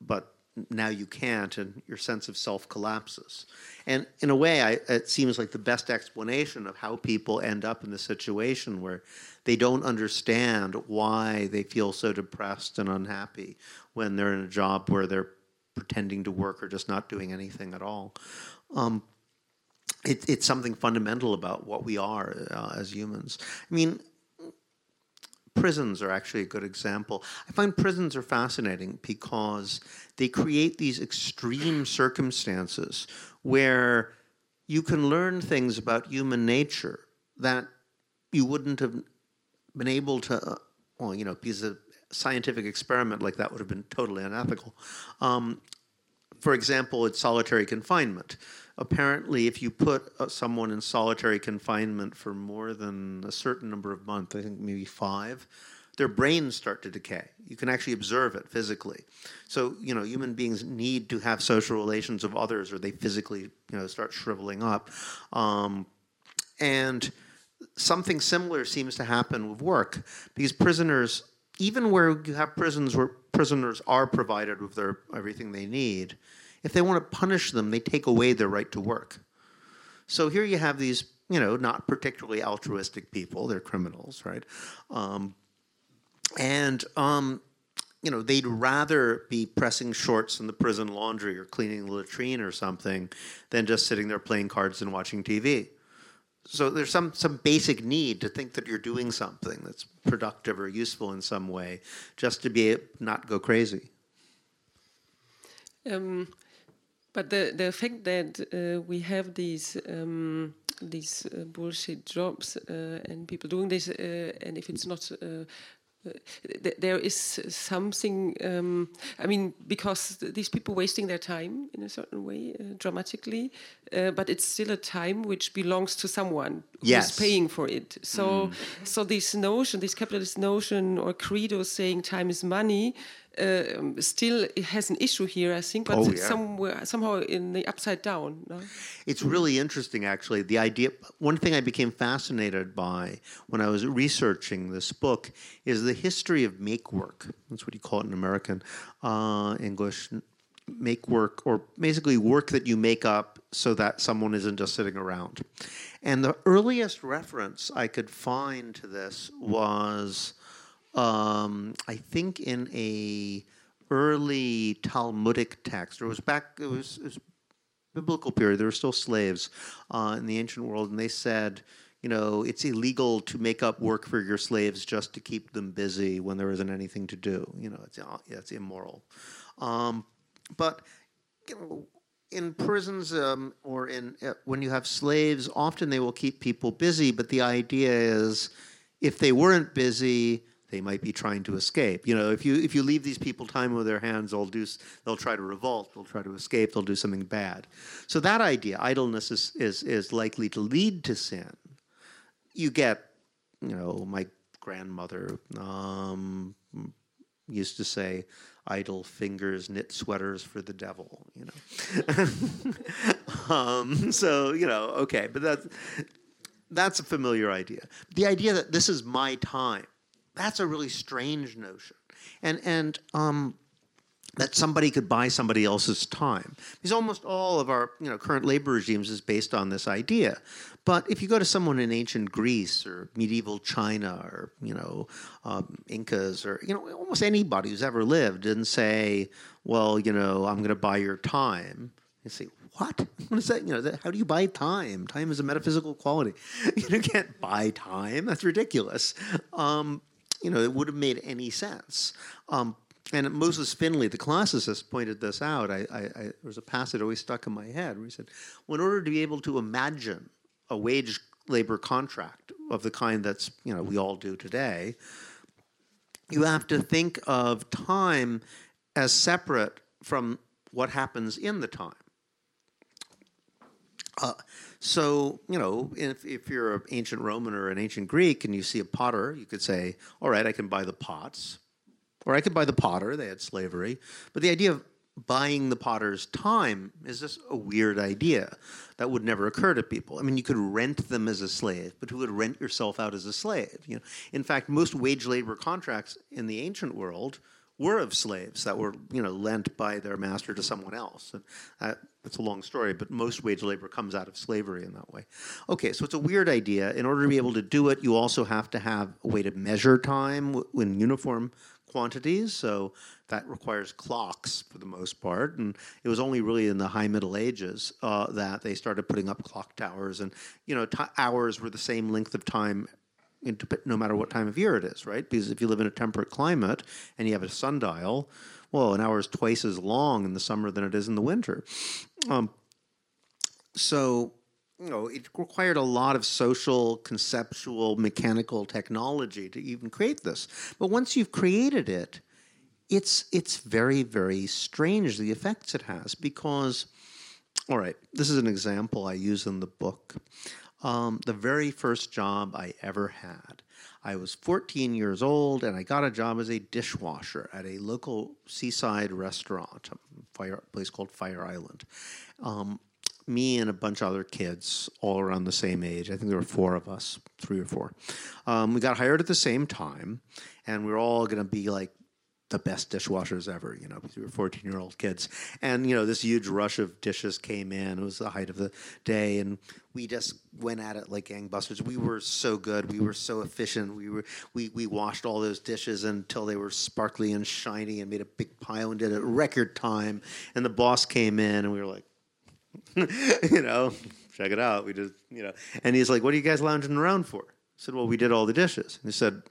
but now you can't, and your sense of self collapses. And in a way, I, it seems like the best explanation of how people end up in the situation where they don't understand why they feel so depressed and unhappy when they're in a job where they're pretending to work or just not doing anything at all. Um, it, it's something fundamental about what we are uh, as humans. I mean, prisons are actually a good example. I find prisons are fascinating because they create these extreme circumstances where you can learn things about human nature that you wouldn't have been able to, uh, well, you know, because a scientific experiment like that would have been totally unethical. Um, for example, it's solitary confinement apparently, if you put uh, someone in solitary confinement for more than a certain number of months, I think maybe five, their brains start to decay. You can actually observe it physically. So, you know, human beings need to have social relations of others or they physically, you know, start shriveling up. Um, and something similar seems to happen with work because prisoners, even where you have prisons where prisoners are provided with their everything they need, if they want to punish them, they take away their right to work. So here you have these, you know, not particularly altruistic people. They're criminals, right? Um, and um, you know, they'd rather be pressing shorts in the prison laundry or cleaning the latrine or something than just sitting there playing cards and watching TV. So there's some some basic need to think that you're doing something that's productive or useful in some way, just to be not go crazy. Um, but the the fact that uh, we have these um, these uh, bullshit jobs uh, and people doing this, uh, and if it's not uh, th there is something. Um, I mean, because these people wasting their time in a certain way, uh, dramatically, uh, but it's still a time which belongs to someone who's yes. paying for it. So, mm. so this notion, this capitalist notion or credo saying time is money, um, still has an issue here, I think, but Oh, it's yeah. somewhere somehow in the upside down. No? It's really interesting, actually. The idea, one thing I became fascinated by when I was researching this book is the history of make work. That's what you call it in American uh, English. Make work, or basically work that you make up so that someone isn't just sitting around. And the earliest reference I could find to this was, um, I think, in a early Talmudic text. It was back. It was, it was biblical period, there were still slaves uh, in the ancient world, and they said, you know, it's illegal to make up work for your slaves just to keep them busy when there isn't anything to do. You know, it's uh, immoral. Um, but you know, in prisons um, or in uh, when you have slaves, often they will keep people busy. But the idea is, if they weren't busy, they might be trying to escape. You know, if you if you leave these people time with their hands, they'll do they'll try to revolt, they'll try to escape, they'll do something bad. So that idea, idleness is is is likely to lead to sin. You get, you know, my grandmother um, used to say, "Idle fingers knit sweaters for the devil." You know, um, so you know, okay, but that's that's a familiar idea. The idea that this is my time, that's a really strange notion. And and um, that somebody could buy somebody else's time. Because almost all of our you know current labor regimes is based on this idea. But if you go to someone in ancient Greece or medieval China or you know um, Incas or you know almost anybody who's ever lived and say, well, you know, I'm going to buy your time. You say, what? What is that? You know, that, how do you buy time? Time is a metaphysical quality. You can't buy time. That's ridiculous. Um, you know, it would have made any sense. Um, and Moses Finley, the classicist, pointed this out. I, I, I, there was a passage always stuck in my head where he said, well, in order to be able to imagine a wage labor contract of the kind that's, you know, we all do today, you have to think of time as separate from what happens in the time. Uh, so, you know, if, if you're an ancient Roman or an ancient Greek and you see a potter, you could say, all right, I can buy the pots. Or I could buy the potter, they had slavery. But the idea of buying the potter's time is just a weird idea that would never occur to people. I mean, you could rent them as a slave, but who would rent yourself out as a slave? You know, in fact, most wage labor contracts in the ancient world were of slaves that were, you know, lent by their master to someone else. And that, that's a long story, but most wage labor comes out of slavery in that way. Okay, so it's a weird idea. In order to be able to do it, you also have to have a way to measure time in uniform quantities. So that requires clocks for the most part. And it was only really in the high Middle Ages uh, that they started putting up clock towers. And, you know, hours were the same length of time no matter what time of year it is, right? Because if you live in a temperate climate and you have a sundial, well, an hour is twice as long in the summer than it is in the winter. Um, so, you know, it required a lot of social, conceptual, mechanical technology to even create this. But once you've created it, it's it's very very strange the effects it has because, all right, this is an example I use in the book. Um, the very first job I ever had. I was 14 years old and I got a job as a dishwasher at a local seaside restaurant, a place called Fire Island. Um, me and a bunch of other kids, all around the same age. I think there were four of us, three or four. Um, we got hired at the same time, and we were all going to be like the best dishwashers ever, you know, because we were 14 year old kids. And, you know, this huge rush of dishes came in. It was the height of the day, and we just went at it like gangbusters. We were so good. We were so efficient. We were we, we washed all those dishes until they were sparkly and shiny and made a big pile and did it record time. And the boss came in, and we were like, you know, check it out. We just, you know, and he's like, "What are you guys lounging around for?" I said, "Well, we did all the dishes." And he said,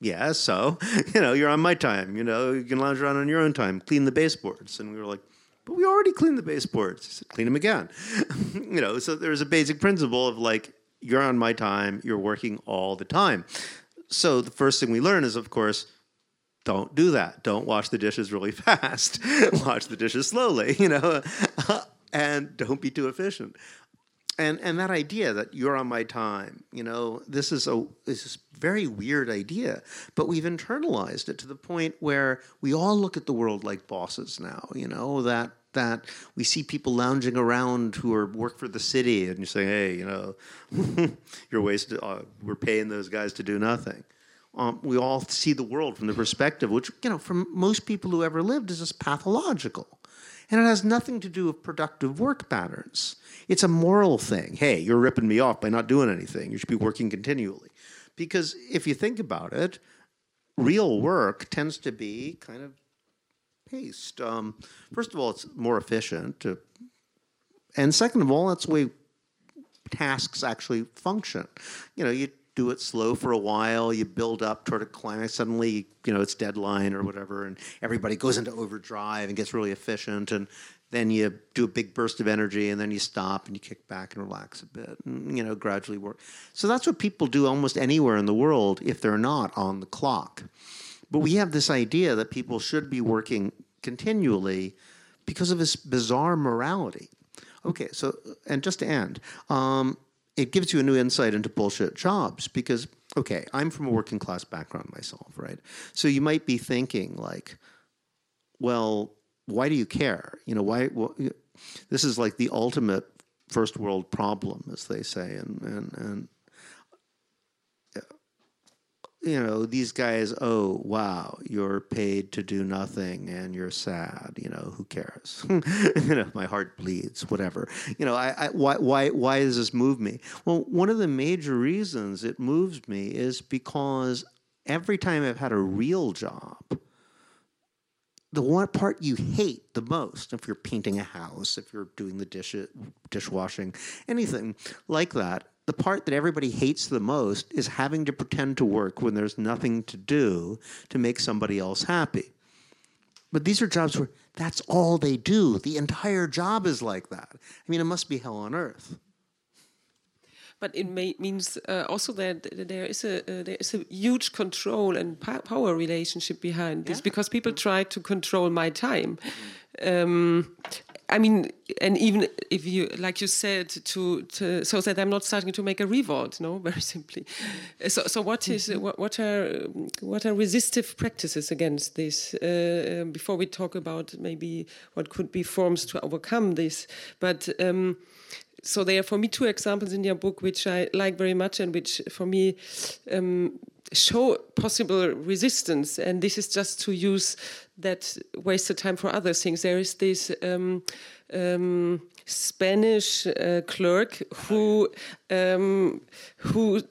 "Yeah, so, you know, you're on my time. You know, you can lounge around on your own time. Clean the baseboards." And we were like, "But we already cleaned the baseboards." He said, "Clean them again." you know, so there's a basic principle of like, you're on my time. You're working all the time. So the first thing we learn is, of course, don't do that. Don't wash the dishes really fast. wash the dishes slowly, you know, and don't be too efficient. And and that idea that you're on my time, you know, this is a this is very weird idea, but we've internalized it to the point where we all look at the world like bosses now. You know that that we see people lounging around who are work for the city, and you say, hey, you know, you're wasted. Uh, we're paying those guys to do nothing. Um, we all see the world from the perspective, which you know, from most people who ever lived, is just pathological. And it has nothing to do with productive work patterns. It's a moral thing. Hey, you're ripping me off by not doing anything. You should be working continually. Because if you think about it, real work tends to be kind of paced. Um, first of all, it's more efficient. To, and second of all, that's the way tasks actually function. You know, you do it slow for a while, you build up toward a climax, suddenly, you know, it's deadline or whatever, and everybody goes into overdrive and gets really efficient, and then you do a big burst of energy, and then you stop and you kick back and relax a bit, and, you know, gradually work. So that's what people do almost anywhere in the world if they're not on the clock. But we have this idea that people should be working continually because of this bizarre morality. Okay, so, and just to end, um, it gives you a new insight into bullshit jobs because okay i'm from a working class background myself right? So you might be thinking like well why do you care? You know why well, this is like the ultimate first world problem as they say and and and you know, these guys, oh, wow, you're paid to do nothing and you're sad, you know, who cares? you know, my heart bleeds, whatever. You know, I, I, why, why, why does this move me? Well, one of the major reasons it moves me is because every time I've had a real job, the one part you hate the most, if you're painting a house, if you're doing the dish dishwashing, anything like that, the part that everybody hates the most is having to pretend to work when there's nothing to do to make somebody else happy. But these are jobs where that's all they do. The entire job is like that. I mean, it must be hell on earth. But it may, means uh, also that there is a uh, there is a huge control and power relationship behind this yeah. because people try to control my time. Um, I mean, and even if you, like you said, to, to so that I'm not starting to make a revolt, no, very simply. So, so what is mm-hmm. what, what are what are resistive practices against this? Uh, um, before we talk about maybe what could be forms to overcome this, but. Um, so there are for me two examples in your book which I like very much and which for me um, show possible resistance. And this is just to use that wasted time for other things. There is this um, um, Spanish uh, clerk who um, who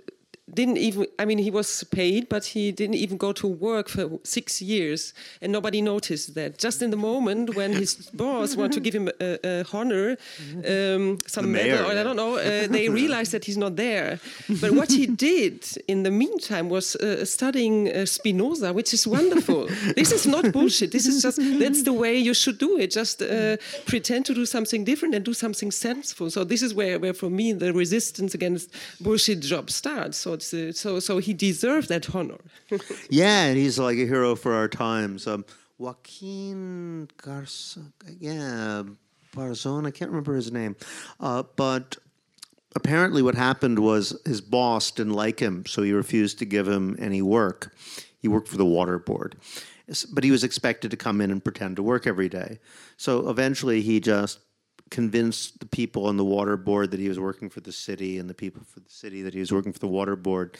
didn't even i mean he was paid but he didn't even go to work for six years and nobody noticed that. Just in the moment when his boss wanted to give him a, a honor um, some mayor, medal or i don't know uh, they realized that he's not there. But what he did in the meantime was uh, studying uh, spinoza which is wonderful. This is not bullshit. This is just that's the way you should do it. Just uh, pretend to do something different and do something sensible. So this is where, where for me the resistance against bullshit jobs starts. So uh, so so he deserved that honor. yeah, and he's like a hero for our times. Um, Joaquin Garza, yeah, Barzon, I can't remember his name, uh, but apparently what happened was his boss didn't like him, so he refused to give him any work. He worked for the water board, but he was expected to come in and pretend to work every day. So eventually, he just convince the people on the water board that he was working for the city and the people for the city that he was working for the water board.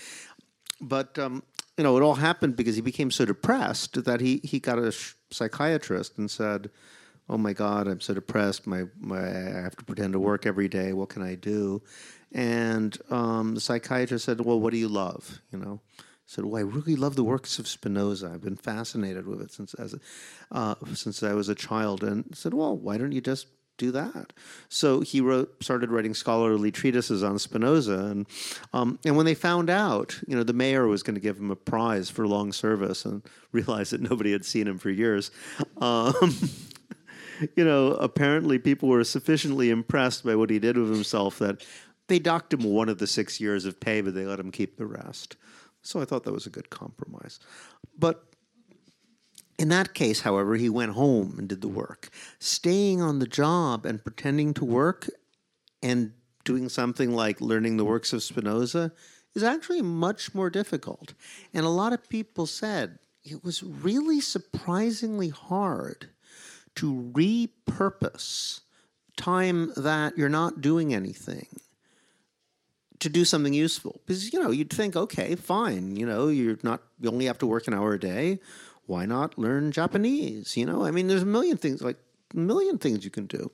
But um, you know, it all happened because he became so depressed that he he got a sh- psychiatrist and said, "Oh my God, I'm so depressed. My my I have to pretend to work every day. What can I do?" And um, the psychiatrist said, "Well, what do you love?" You know. Said, "Well, I really love the works of Spinoza. I've been fascinated with it since as a, uh, since I was a child." And said, "Well, why don't you just do that. So he wrote, started writing scholarly treatises on Spinoza, and um, and when they found out, you know, the mayor was going to give him a prize for long service, and realized that nobody had seen him for years. Um, you know, apparently people were sufficiently impressed by what he did with himself that they docked him one of the six years of pay, but they let him keep the rest. So I thought that was a good compromise. But in that case, however, he went home and did the mm-hmm. work. Staying on the job and pretending to work and doing something like learning the works of Spinoza is actually much more difficult. And a lot of people said it was really surprisingly hard to repurpose time that you're not doing anything to do something useful because you know you'd think okay fine you know you're not you only have to work an hour a day why not learn japanese? You know i mean there's a million things like a million things you can do.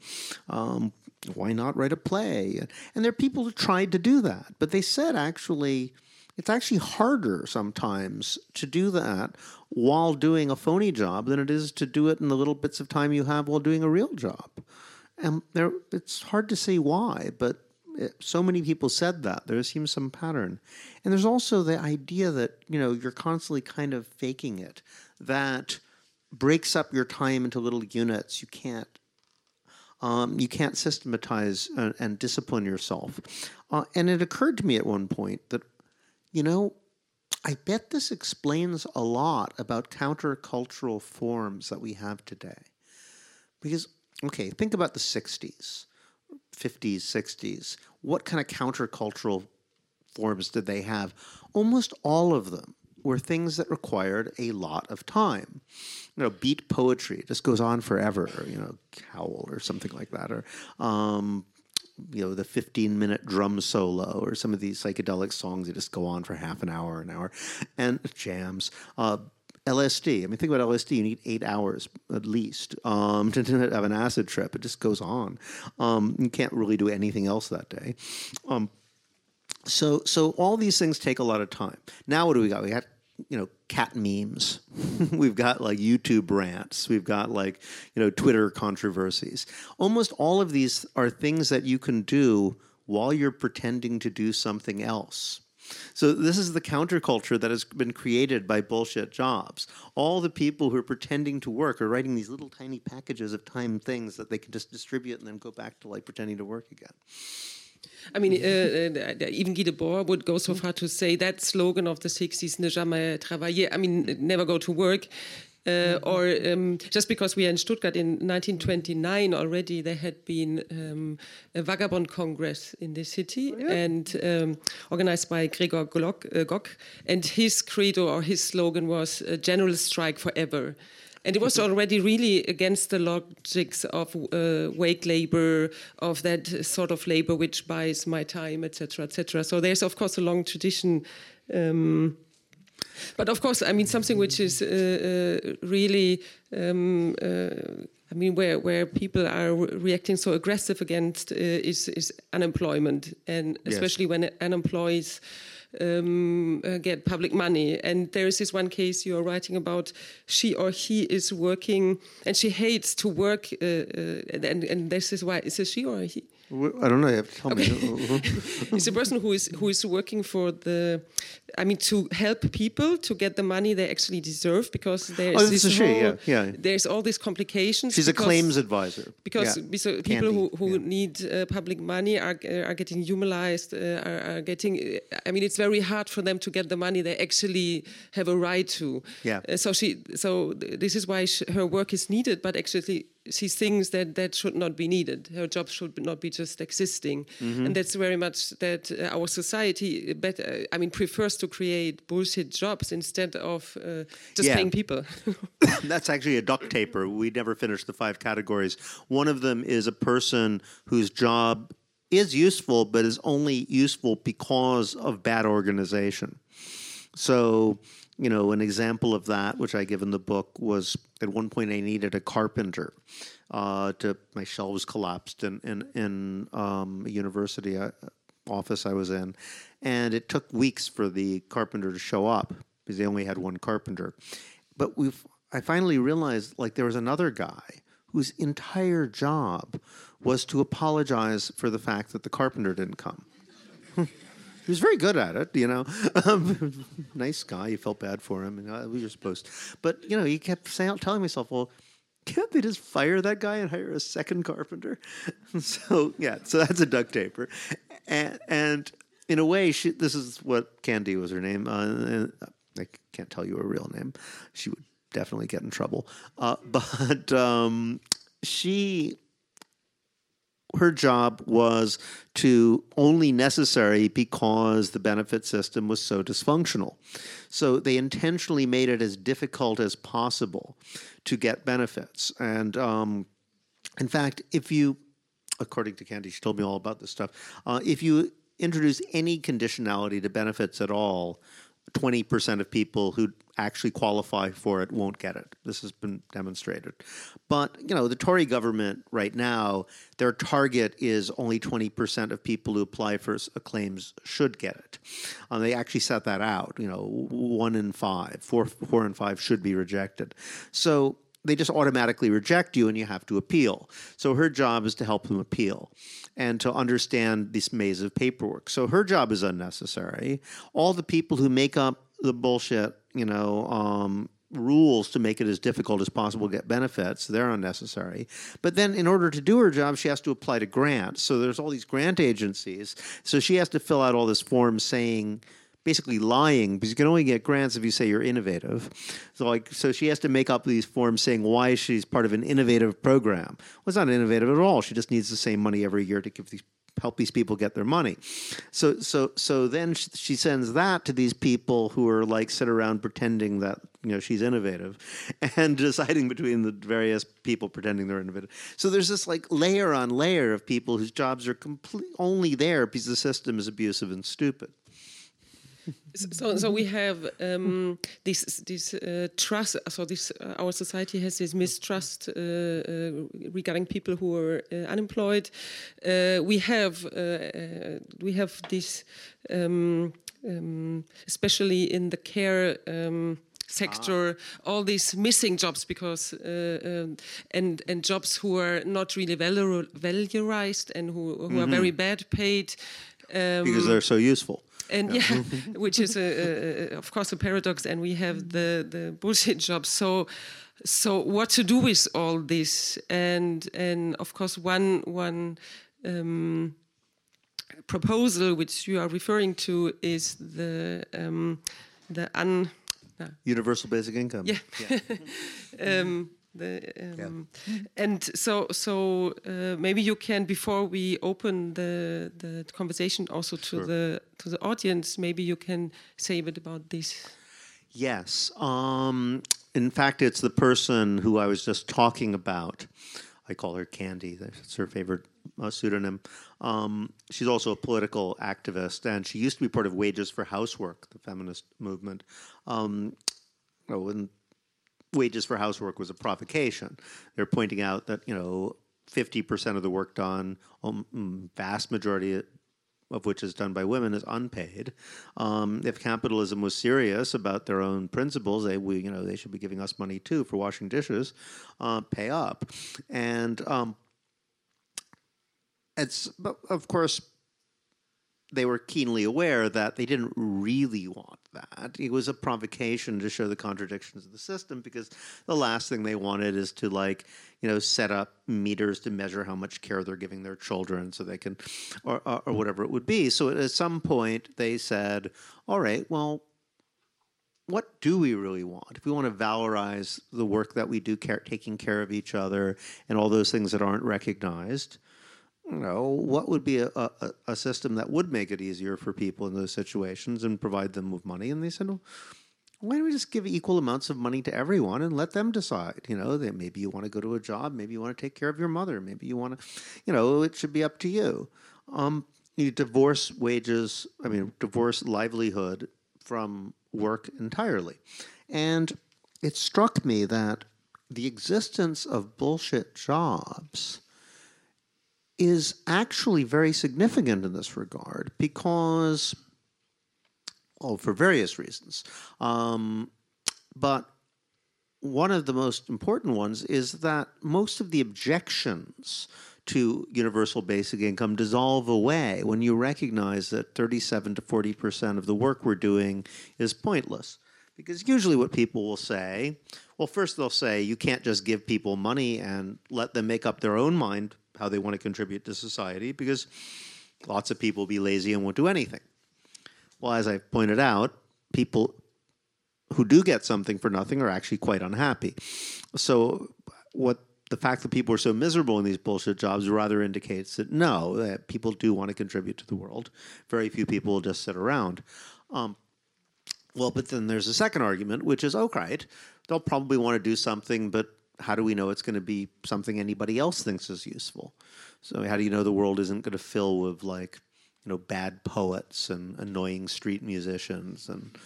Um, why not write a play? And there are people who tried to do that but they said actually it's actually harder sometimes to do that while doing a phony job than it is to do it in the little bits of time you have while doing a real job. And there it's hard to say why but it, so many people said that. There seems some pattern. And there's also the idea that you know you're constantly kind of faking it that breaks up your time into little units. You can't um, you can't systematize and, and discipline yourself. Uh, and it occurred to me at one point that you know i bet this explains a lot about countercultural forms that we have today. Because okay think about the 60s 50s, 60s, what kind of countercultural forms did they have? Almost all of them were things that required a lot of time. You know, beat poetry just goes on forever. You know, Howl or something like that, or um, you know, the 15 minute drum solo, or some of these psychedelic songs that just go on for half an hour, an hour, and jams. Uh, LSD. I mean, think about LSD. You need eight hours at least um, to, to, have an acid trip. It just goes on. Um, you can't really do anything else that day. Um, so, so all these things take a lot of time. Now, what do we got? We got you know cat memes. We've got like YouTube rants. We've got like you know Twitter controversies. Almost all of these are things that you can do while you're pretending to do something else. So this is the counterculture that has been created by bullshit jobs. All the people who are pretending to work are writing these little tiny packages of time things that they can just distribute and then go back to like pretending to work again. I mean, uh, uh, even Guy Debord would go so far to say that slogan of the 60s, ne jamais travailler, I mean, never go to work, uh, or um, just because we are in Stuttgart in 1929 already, there had been um, a vagabond congress in the city yeah. and um, organized by Gregor Glock, uh, Gog. And his credo or his slogan was a general strike forever. And it was mm-hmm. already really against the logics of uh, wage labor, of that sort of labor which buys my time, etc., etc. So there's of course a long tradition um, but of course, I mean something which is uh, uh, really. Um, uh, I mean, where, where people are re reacting so aggressive against uh, is, is unemployment, and yes. especially when unemployed um, uh, get public money. And there is this one case you're writing about. She or he is working, and she hates to work. Uh, and and this is why it she or he? I don't know. You have to tell okay. me. it's a person who is who is working for the, I mean, to help people to get the money they actually deserve because there's oh, this whole, she, yeah, yeah. there's all these complications. She's because, a claims advisor. Because, yeah. people who, who yeah. need uh, public money are are getting humanized, uh, are, are, getting. I mean, it's very hard for them to get the money they actually have a right to. Yeah. Uh, so she, so this is why she, her work is needed, but actually she thinks that that should not be needed. Her job should not be just existing, mm-hmm. and that's very much that uh, our society, better, I mean, prefers to create bullshit jobs instead of uh, just yeah. paying people. that's actually a duct taper. We never finished the five categories. One of them is a person whose job is useful, but is only useful because of bad organization. So you know, an example of that, which I give in the book, was at one point I needed a carpenter. Uh, to my shelves collapsed in in, in um, a university uh, office I was in, and it took weeks for the carpenter to show up because they only had one carpenter. But we've I finally realized like there was another guy whose entire job was to apologize for the fact that the carpenter didn't come. Was very good at it, you know. Um, nice guy. You felt bad for him, and uh, we were supposed. But you know, he kept saying, telling myself, "Well, can't they just fire that guy and hire a second carpenter?" so yeah, so that's a duct taper, and, and in a way, she, this is what Candy was her name. Uh, I can't tell you her real name. She would definitely get in trouble. Uh, but um, she her job was to only necessary because the benefit system was so dysfunctional. So they intentionally made it as difficult as possible to get benefits. And um, in fact, if you, according to Candy, she told me all about this stuff, uh, if you introduce any conditionality to benefits at all, 20% of people who actually qualify for it won't get it. This has been demonstrated. But, you know, the Tory government right now, their target is only 20% of people who apply for claims should get it. Um, they actually set that out, you know, one in five, four, four in five should be rejected. So they just automatically reject you and you have to appeal. So her job is to help them appeal and to understand this maze of paperwork. So her job is unnecessary. All the people who make up the bullshit, you know, um, rules to make it as difficult as possible to get benefits, they're unnecessary. But then in order to do her job, she has to apply to grants. So there's all these grant agencies. So she has to fill out all this form saying, basically lying because you can only get grants if you say you're innovative. So like so she has to make up these forms saying why she's part of an innovative program. Well, it's not innovative at all. She just needs the same money every year to give these help these people get their money. So so so then she sends that to these people who are like sit around pretending that you know she's innovative and deciding between the various people pretending they're innovative. So there's this like layer on layer of people whose jobs are complete only there because the system is abusive and stupid so so we have um, this this uh, trust so this uh, our society has this mistrust uh, uh regarding people who are uh, unemployed uh, we have we have this um, um, especially in the care um, sector ah. all these missing jobs because um, and and jobs who are not really valor valorized and who, who mm -hmm. are very mm-hmm. bad paid um, because they're so useful and yeah, yeah which is a, a, of course a paradox and we have the the bullshit jobs so so what to do with all this? And and of course one one um, proposal which you are referring to is the um, the un universal basic income. Yeah, yeah. um, the, um, yeah. And so, so uh, maybe you can, before we open the the conversation, also to sure. the to the audience, maybe you can say a bit about this. Yes. Um, in fact, it's the person who I was just talking about. I call her Candy. That's her favorite uh, pseudonym. Um, she's also a political activist, and she used to be part of Wages for Housework, the feminist movement. Um, oh, and wages for housework was a provocation. They're pointing out that you know 50% of the work done, um, vast majority of which is done by women, is unpaid. Um, if capitalism was serious about their own principles, they we, you know they should be giving us money too for washing dishes. Uh, pay up, and um, it's of course they were keenly aware that they didn't really want that. It was a provocation to show the contradictions of the system because the last thing they wanted is to like, you know, set up meters to measure how much care they're giving their children so they can, or, or, or whatever it would be. So at some point they said, all right, well, what do we really want? If we want to valorize the work that we do, care, taking care of each other, and all those things that aren't recognized, you know, what would be a, a, a, system that would make it easier for people in those situations and provide them with money? And they said, well, why don't we just give equal amounts of money to everyone and let them decide? You know, that maybe you want to go to a job, maybe you want to take care of your mother, maybe you want to, you know, it should be up to you. Um, you divorce wages, I mean, divorce livelihood from work entirely. And it struck me that the existence of bullshit jobs is actually very significant in this regard because, well, for various reasons. Um, but one of the most important ones is that most of the objections to universal basic income dissolve away when you recognize that 37 to 40 percent of the work we're doing is pointless. Because usually what people will say, well, first they'll say you can't just give people money and let them make up their own mind how they want to contribute to society because lots of people will be lazy and won't do anything. Well, as I pointed out, people who do get something for nothing are actually quite unhappy. So what the fact that people are so miserable in these bullshit jobs rather indicates that no, that people do want to contribute to the world. Very few people will just sit around. Um, well, but then there's a second argument, which is okay, they'll probably want to do something, but how do we know it's going to be something anybody else thinks is useful? So how do you know the world isn't going to fill with like, you know, bad poets and annoying street musicians and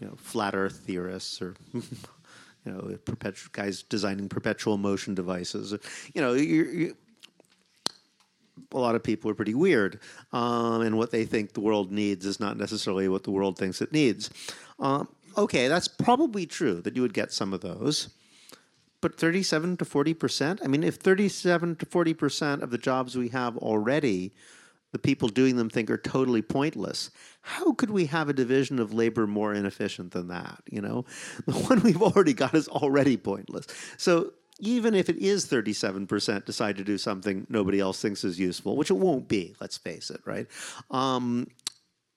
you know flat Earth theorists or you know guys designing perpetual motion devices? You know, you're, you a lot of people are pretty weird, um, and what they think the world needs is not necessarily what the world thinks it needs. Um, okay, that's probably true that you would get some of those. But 37 to 40%? I mean, if 37 to 40% of the jobs we have already, the people doing them think are totally pointless, how could we have a division of labor more inefficient than that? You know, the one we've already got is already pointless. So even if it is 37% decide to do something nobody else thinks is useful, which it won't be, let's face it, right? Um,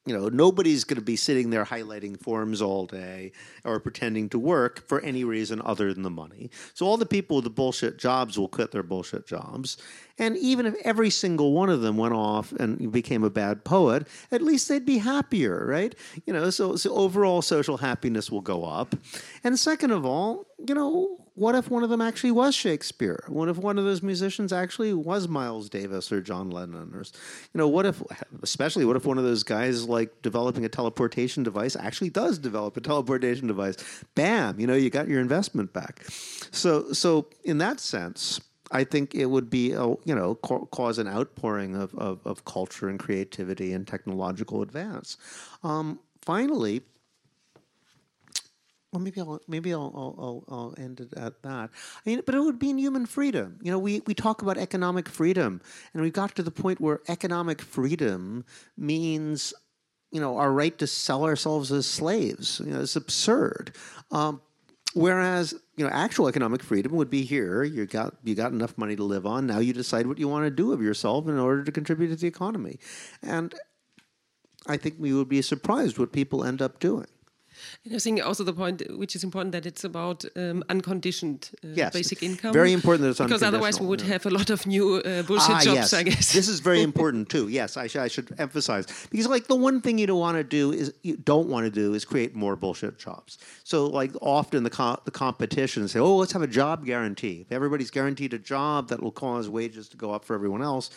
you know, nobody's going to be sitting there highlighting forms all day or pretending to work for any reason other than the money. So all the people with the bullshit jobs will quit their bullshit jobs. And even if every single one of them went off and became a bad poet, at least they'd be happier, right? You know, so, so overall social happiness will go up. And second of all, you know, what if one of them actually was Shakespeare? What if one of those musicians actually was Miles Davis or John Lennon? Or, you know, what if, especially, what if one of those guys like developing a teleportation device actually does develop a teleportation device? Bam! You know, you got your investment back. So, so in that sense, I think it would be, a, you know, cause an outpouring of, of, of, culture and creativity and technological advance. Um, finally, well, maybe I'll maybe I'll, I'll, I'll end it at that. I mean, but it would mean human freedom. You know, we, we talk about economic freedom, and we got to the point where economic freedom means, you know, our right to sell ourselves as slaves. You know, it's absurd. Um, whereas, you know, actual economic freedom would be here. You got you got enough money to live on. Now you decide what you want to do of yourself in order to contribute to the economy, and I think we would be surprised what people end up doing. And I think also the point which is important that it's about um, unconditioned uh, yes. basic income. Very important that it's because otherwise we would yeah. have a lot of new uh, bullshit ah, jobs. Yes. I guess this is very important too. Yes, I, sh- I should emphasize because like the one thing you don't want to do is you don't want to do is create more bullshit jobs. So like often the co- the competition say, oh, let's have a job guarantee. If everybody's guaranteed a job, that will cause wages to go up for everyone else.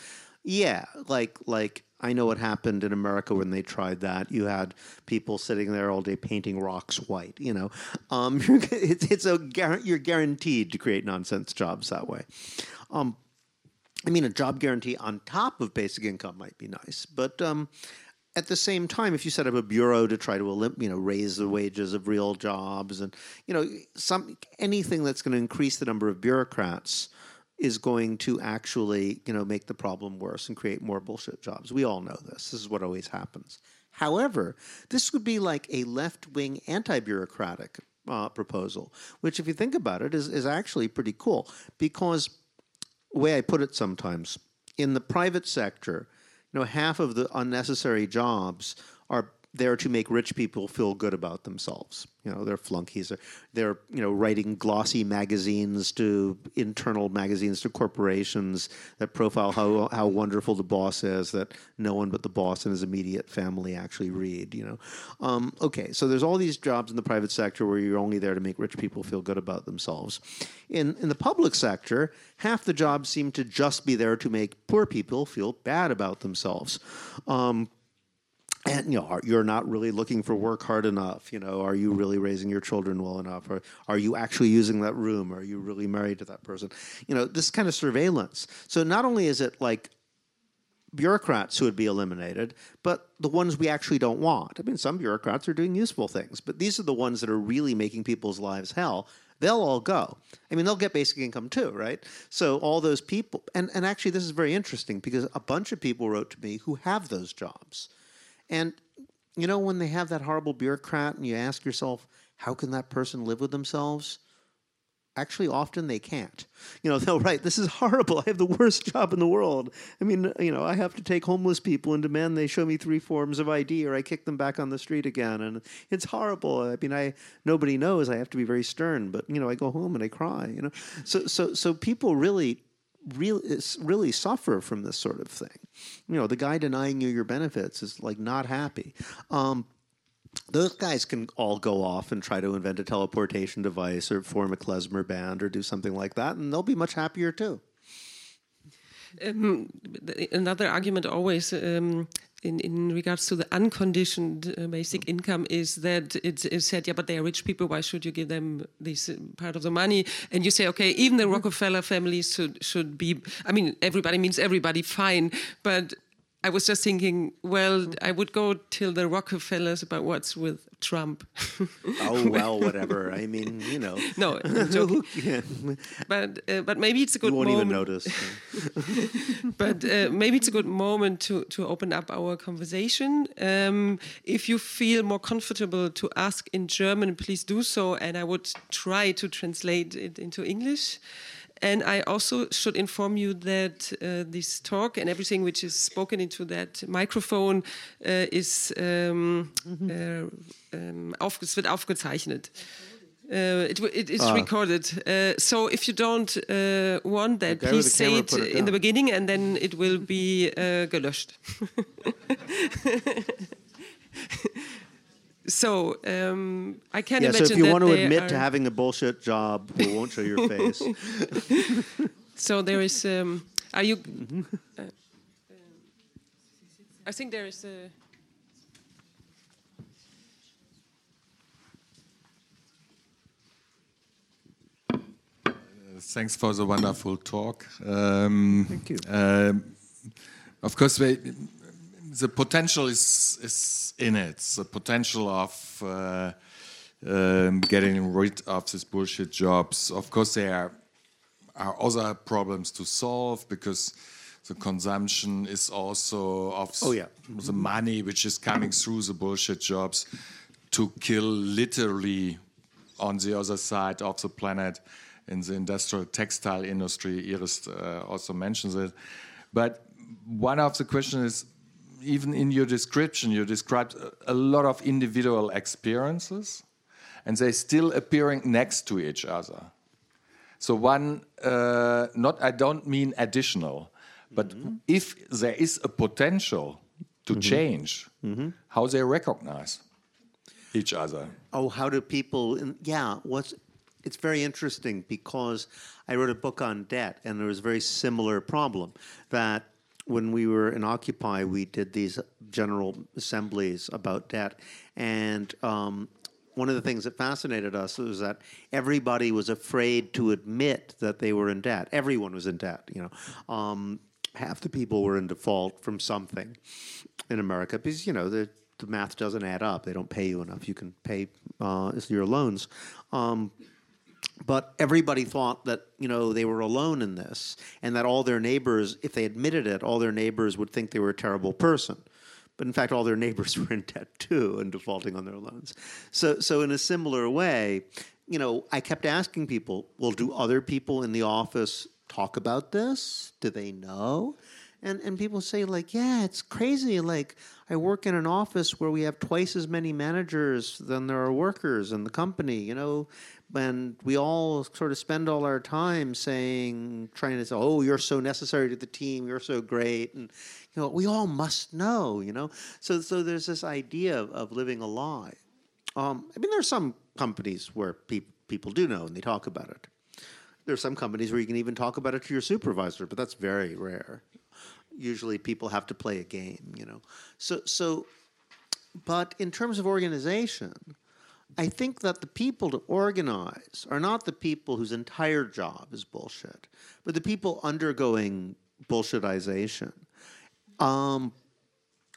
Yeah, like like I know what happened in America when they tried that. You had people sitting there all day painting rocks white. You know, um, it's, it's a you're guaranteed to create nonsense jobs that way. Um, I mean, a job guarantee on top of basic income might be nice, but um, at the same time, if you set up a bureau to try to you know raise the wages of real jobs and you know some anything that's going to increase the number of bureaucrats is going to actually, you know, make the problem worse and create more bullshit jobs. We all know this. This is what always happens. However, this would be like a left-wing anti-bureaucratic uh, proposal, which, if you think about it, is, is actually pretty cool. Because the way I put it sometimes, in the private sector, you know, half of the unnecessary jobs are there to make rich people feel good about themselves. You know, they're flunkies. They're, you know writing glossy magazines to internal magazines to corporations that profile how how wonderful the boss is that no one but the boss and his immediate family actually read. You know, um, okay. So there's all these jobs in the private sector where you're only there to make rich people feel good about themselves. In in the public sector, half the jobs seem to just be there to make poor people feel bad about themselves. Um, and you know you're not really looking for work hard enough you know are you really raising your children well enough? Or are you actually using that room? Are you really married to that person? You know this kind of surveillance. So not only is it like bureaucrats who would be eliminated but the ones we actually don't want. I mean some bureaucrats are doing useful things but these are the ones that are really making people's lives hell. They'll all go. I mean they'll get basic income too right? So all those people and, and actually this is very interesting because a bunch of people wrote to me who have those jobs and you know, when they have that horrible bureaucrat and you ask yourself, how can that person live with themselves? actually often they can't. You know, they'll write, "This is horrible. I have the worst job in the world. I mean, you know, I have to take homeless people and demand they show me three forms of ID, or I kick them back on the street again, and it's horrible. I mean, I nobody knows. I have to be very stern, but you know, I go home and I cry. You know, so so so people really." Really, really suffer from this sort of thing. You know, the guy denying you your benefits is like not happy. Um, those guys can all go off and try to invent a teleportation device or form a klezmer band or do something like that, and they'll be much happier too. Um, another argument always um, in, in regards to the unconditioned uh, basic income is that it is said, yeah, but they are rich people. Why should you give them this uh, part of the money? And you say, okay, even the Rockefeller families should should be. I mean, everybody means everybody, fine, but I was just thinking, well, I would go till the Rockefellers about what's with Trump. oh well, whatever. I mean, you know. No, yeah. but uh, but maybe it's a good. You won't moment. even notice. but uh, maybe it's a good moment to to open up our conversation. Um, if you feel more comfortable to ask in German, please do so, and I would try to translate it into English. And I also should inform you that uh, this talk and everything which is spoken into that microphone uh, is um, mhm. uh, um, auf, es wird aufgezeichnet. Uh, it, it is ah. recorded. Uh, so if you don't uh, want that, okay, please say it, it in the beginning and then it will be uh, gelöscht. So um, I can yeah, imagine. So if you want to admit are... to having a bullshit job, we won't show your face. so there is. Um, are you? Uh, I think there is a. thanks for the wonderful talk. Um, Thank you. Um, of course, we, the potential is is in it. The potential of uh, um, getting rid of these bullshit jobs. Of course, there are other problems to solve because the consumption is also of oh, yeah. the money which is coming through the bullshit jobs to kill literally on the other side of the planet in the industrial textile industry. Iris uh, also mentions it. But one of the questions is even in your description, you described a lot of individual experiences, and they're still appearing next to each other. So one, uh, not I don't mean additional, but mm -hmm. if there is a potential to mm -hmm. change, mm -hmm. how they recognize each other. Oh, how do people? yeah, what's it's very interesting because I wrote a book on debt, and there was a very similar problem that when we were in Occupy, we did these general assemblies about debt, and um, one of the things that fascinated us was that everybody was afraid to admit that they were in debt. Everyone was in debt. You know, um, half the people were in default from something in America because you know the the math doesn't add up. They don't pay you enough. You can pay uh, your loans. Um, but everybody thought that you know they were alone in this and that all their neighbors if they admitted it all their neighbors would think they were a terrible person. But in fact all their neighbors were in debt too and defaulting on their loans. So so in a similar way you know i kept asking people well do other people in the office talk about this? Do they know? And and people say like yeah it's crazy. Like i work in an office where we have twice as many managers than there are workers in the company you know and we all sort of spend all our time saying, trying to say, "Oh, you're so necessary to the team. You're so great," and you know, we all must know. You know, so so there's this idea of, of living a lie. Um, I mean, there are some companies where pe- people do know and they talk about it. There are some companies where you can even talk about it to your supervisor, but that's very rare. Usually, people have to play a game. You know, so so. But in terms of organization, I think that the people to organize are not the people whose entire job is bullshit, but the people undergoing bullshitization. Um,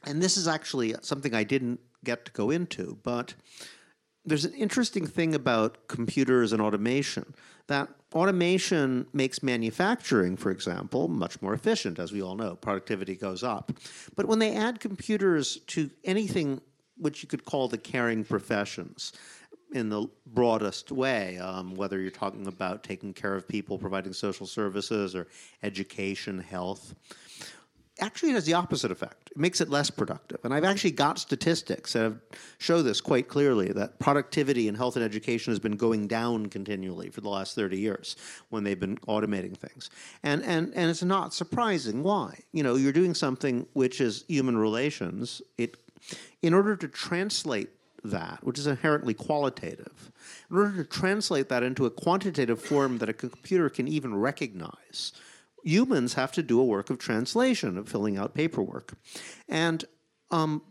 and this is actually something I didn't get to go into, but there's an interesting thing about computers and automation that automation makes manufacturing, for example, much more efficient, as we all know. Productivity goes up. But when they add computers to anything which you could call the caring professions. in the broadest way, um, whether you're talking about taking care of people, providing social services, or education, health. Actually, it has the opposite effect. It makes it less productive. And I've actually got statistics that show this quite clearly that productivity in health and education has been going down continually for the last 30 years when they've been automating things. And, and, and it's not surprising why. You know, you're doing something which is human relations. It, in order to translate that, which is inherently qualitative, in order to translate that into a quantitative form that a computer can even recognize, humans have to do a work of translation, of filling out paperwork. And um,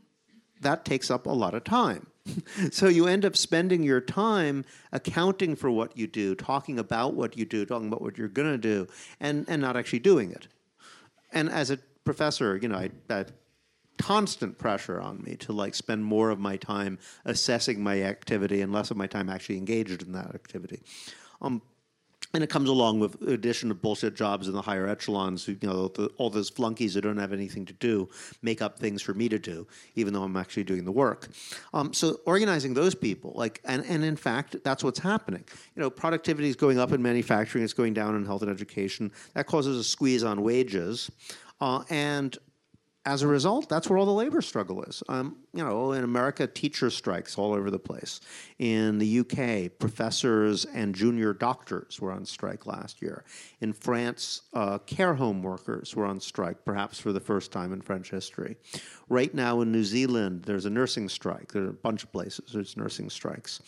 that takes up a lot of time. so you end up spending your time accounting for what you do, talking about what you do, talking about what you're going to do, and, and not actually doing it. And as a professor, you know, I, I constant pressure on me to like spend more of my time assessing my activity and less of my time actually engaged in that activity. Um, and it comes along with addition of bullshit jobs in the higher echelons. You know, the, all those flunkies who don't have anything to do make up things for me to do, even though I'm actually doing the work. Um, so organizing those people, like, and, and in fact, that's what's happening. You know, productivity is going up in manufacturing, it's going down in health and education. That causes a squeeze on wages, uh, and as a result, that's where all the labor struggle is. Um, you know, in America, teacher strikes all over the place. In the UK, professors and junior doctors were on strike last year. In France, uh, care home workers were on strike, perhaps for the first time in French history. Right now in New Zealand, there's a nursing strike. There are a bunch of places there's nursing strikes,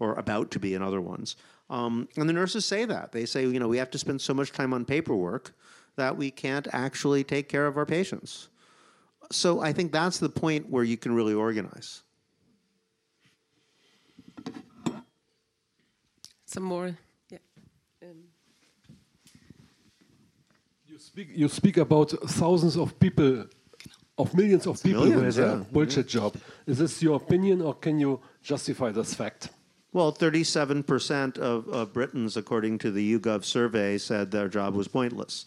or about to be in other ones. Um, and the nurses say that. They say, you know, we have to spend so much time on paperwork that we can't actually take care of our patients so I think that's the point where you can really organize. Some more, yeah. Um. You speak. You speak about thousands of people, of millions of people millions, who have yeah. a bullshit job. Is this your opinion, or can you justify this fact? Well, 37% of, of Britons, according to the YouGov survey, said their job was pointless.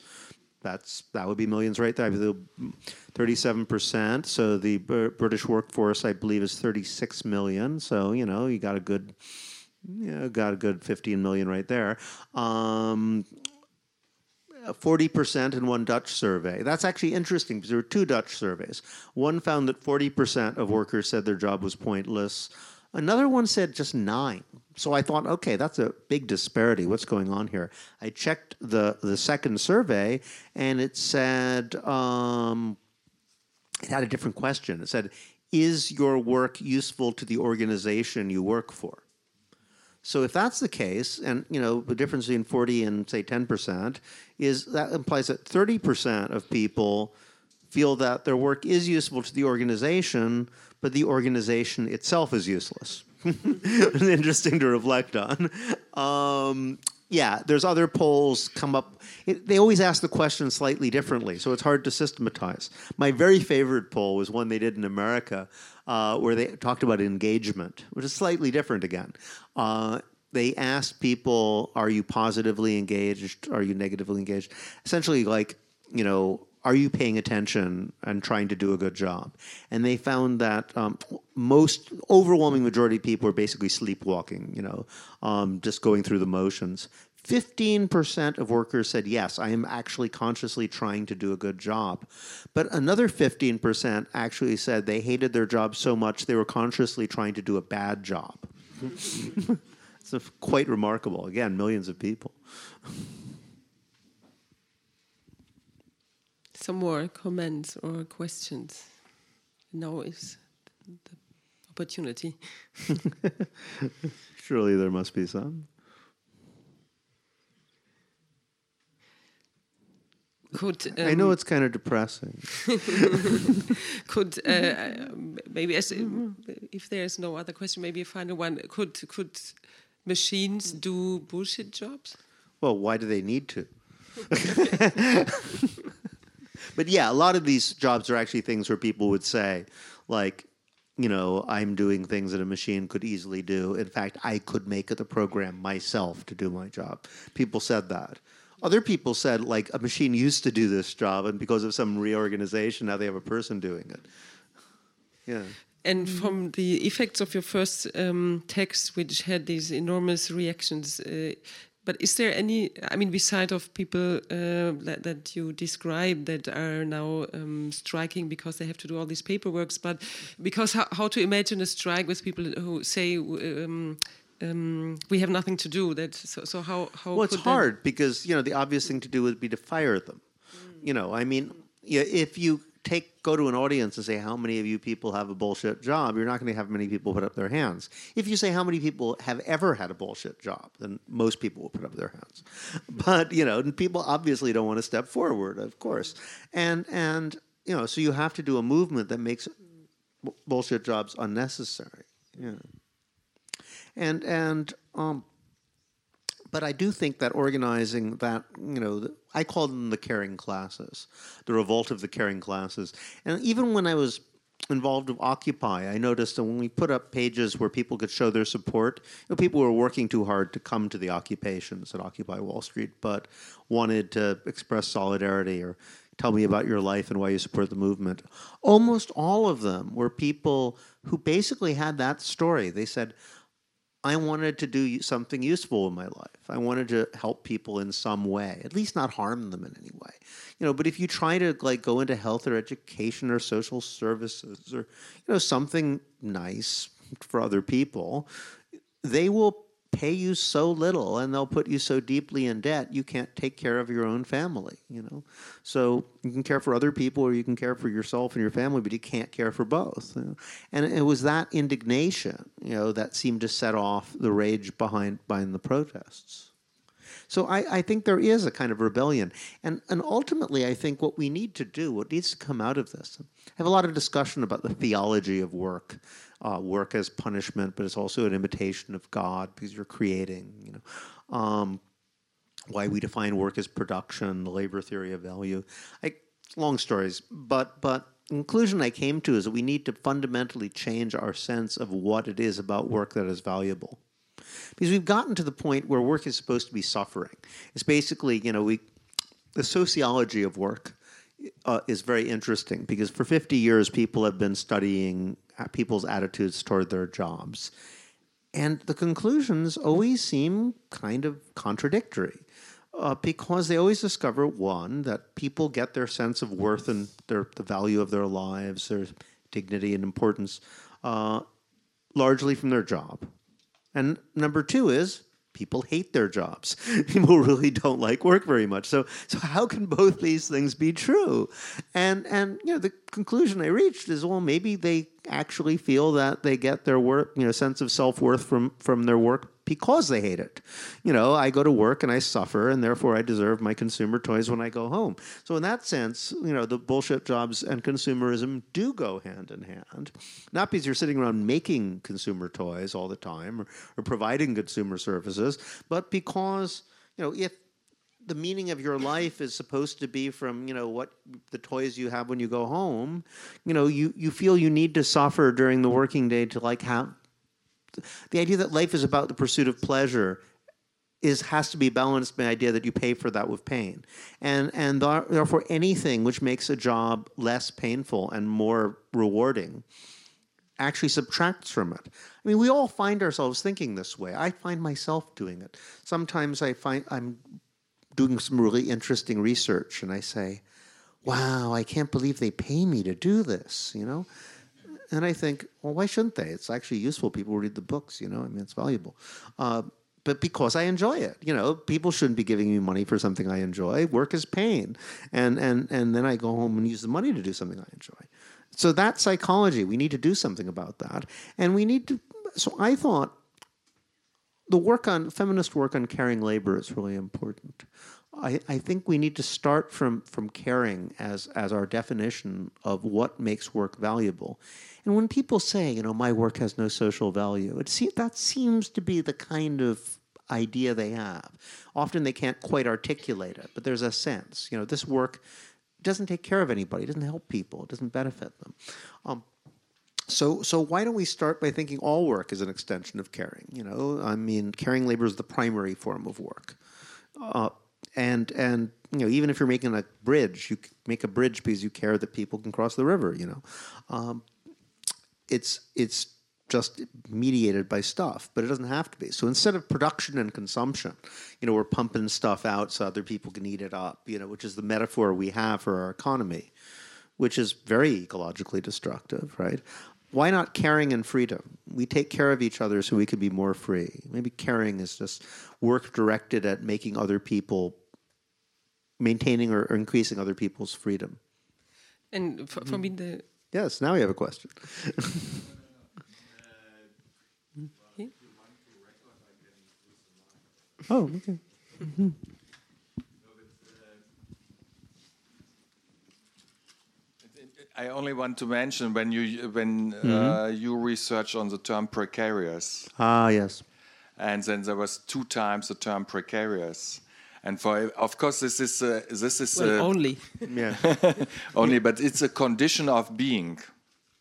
That's that would be millions right there. Thirty-seven percent. So the British workforce, I believe, is thirty-six million. So you know, you got a good, you know, got a good fifteen million right there. Um, 40% in one Dutch survey. That's actually interesting because there were two Dutch surveys. One found that 40% of workers said their job was pointless. Another one said just nine. So I thought, okay, that's a big disparity. What's going on here? I checked the the second survey, and it said um, it had a different question. It said, "Is your work useful to the organization you work for?" So if that's the case, and you know the difference between forty and say ten percent is that implies that thirty percent of people feel that their work is useful to the organization, but the organization itself is useless. Interesting to reflect on. Um, yeah, there's other polls come up. It, they always ask the question slightly differently, so it's hard to systematize. My very favorite poll was one they did in America, uh, where they talked about engagement, which is slightly different again. Uh, they asked people, "Are you positively engaged? Are you negatively engaged?" Essentially, like you know, are you paying attention and trying to do a good job? And they found that um, most overwhelming majority of people are basically sleepwalking, you know, um, just going through the motions. 15% of workers said, yes, I am actually consciously trying to do a good job. But another 15% actually said they hated their job so much they were consciously trying to do a bad job. it's quite remarkable. Again, millions of people. some more comments or questions. Now is the opportunity. Surely there must be some. Could um, I know it's kind of depressing. could uh, maybe as, if there's no other question, maybe a final one. Could could machines do bullshit jobs? Well, why do they need to? But yeah, a lot of these jobs are actually things where people would say, like, you know, I'm doing things that a machine could easily do. In fact, I could make the program myself to do my job. People said that. Other people said, like, a machine used to do this job, and because of some reorganization, now they have a person doing it. Yeah. And from the effects of your first um, text, which had these enormous reactions, uh, but is there any? I mean, beside of people uh, that, that, you describe that are now um, striking because they have to do all these paperworks, but because how, how to imagine a strike with people who say. Um, um, we have nothing to do. That so, so how how? Well, it's hard because you know the obvious thing to do would be to fire them. Mm. You know, I mean, yeah, if you take go to an audience and say how many of you people have a bullshit job, you're not going to have many people put up their hands. If you say how many people have ever had a bullshit job, then most people will put up their hands. But you know, people obviously don't want to step forward, of course, and and you know, so you have to do a movement that makes bullshit jobs unnecessary. Yeah, and and um, but I do think that organizing that, you know, I call them the caring classes, the revolt of the caring classes. And even when I was involved with Occupy, I noticed that when we put up pages where people could show their support, you know, people were working too hard to come to the occupations at Occupy Wall Street, but wanted to express solidarity or tell me about your life and why you support the movement. Almost all of them were people who basically had that story. They said, I wanted to do something useful in my life. I wanted to help people in some way, at least not harm them in any way. You know, but if you try to like go into health or education or social services or you know something nice for other people, they will pay you so little and they'll put you so deeply in debt you can't take care of your own family you know so you can care for other people or you can care for yourself and your family but you can't care for both you know? and it was that indignation you know that seemed to set off the rage behind behind the protests so I, I think there is a kind of rebellion. And, and ultimately, I think what we need to do, what needs to come out of this, I have a lot of discussion about the theology of work uh, work as punishment, but it's also an imitation of God because you're creating. You know, um, why we define work as production, the labor theory of value. I, long stories, but but conclusion I came to is that we need to fundamentally change our sense of what it is about work that is valuable. Because we've gotten to the point where work is supposed to be suffering. It's basically, you know, we the sociology of work uh, is very interesting because for 50 years people have been studying people's attitudes toward their jobs. And the conclusions always seem kind of contradictory. Uh, because they always discover one that people get their sense of worth and their the value of their lives, their dignity and importance, uh, largely from their job. And number two is people hate their jobs. People really don't like work very much. So, so how can both these things be true? And and you know, the conclusion I reached is, well, maybe they actually feel that they get their work, you know, sense of self worth from from their work because they hate it. You know, I go to work and I suffer, and therefore I deserve my consumer toys when I go home. So, in that sense, you know, the bullshit jobs and consumerism do go hand in hand. Not because you're sitting around making consumer toys all the time or, or providing consumer services, but because, you know, if the meaning of your life is supposed to be from you know what the toys you have when you go home you know you you feel you need to suffer during the working day to like have the idea that life is about the pursuit of pleasure is has to be balanced by the idea that you pay for that with pain, and and therefore anything which makes a job less painful and more rewarding actually subtracts from it. I mean, we all find ourselves thinking this way. I find myself doing it. Sometimes I find I'm doing some really interesting research, and I say, "Wow, I can't believe they pay me to do this," you know and I think, well, why shouldn't they? It's actually useful. People read the books, you know. I mean, it's valuable. Uh, but because I enjoy it, you know, people shouldn't be giving me money for something I enjoy. Work is pain, and and and then I go home and use the money to do something I enjoy. So that's psychology. We need to do something about that, and we need to. So I thought the work on feminist work on caring labor is really important. I, I think we need to start from from caring as as our definition of what makes work valuable. And when people say, you know, my work has no social value, it se- that seems to be the kind of idea they have. Often they can't quite articulate it, but there's a sense. You know, this work doesn't take care of anybody, it doesn't help people, it doesn't benefit them. Um, so, so why don't we start by thinking all work is an extension of caring? You know, I mean, caring labor is the primary form of work. Uh, and and you know even if you're making a bridge, you make a bridge because you care that people can cross the river. You know, um, it's it's just mediated by stuff, but it doesn't have to be. So instead of production and consumption, you know, we're pumping stuff out so other people can eat it up, you know, which is the metaphor we have for our economy, which is very ecologically destructive, right? Why not caring and freedom? We take care of each other so we can be more free. Maybe caring is just work directed at making other people, maintaining or increasing other people's freedom. And for, for me, the Yes, now we have a question. oh, okay. I only want to mention when you when uh, you research on the term precarious, Ah, yes. and then there was two times the term precarious, and for of course this is uh, this is well, uh, only. Yeah. only, but it's a condition of being.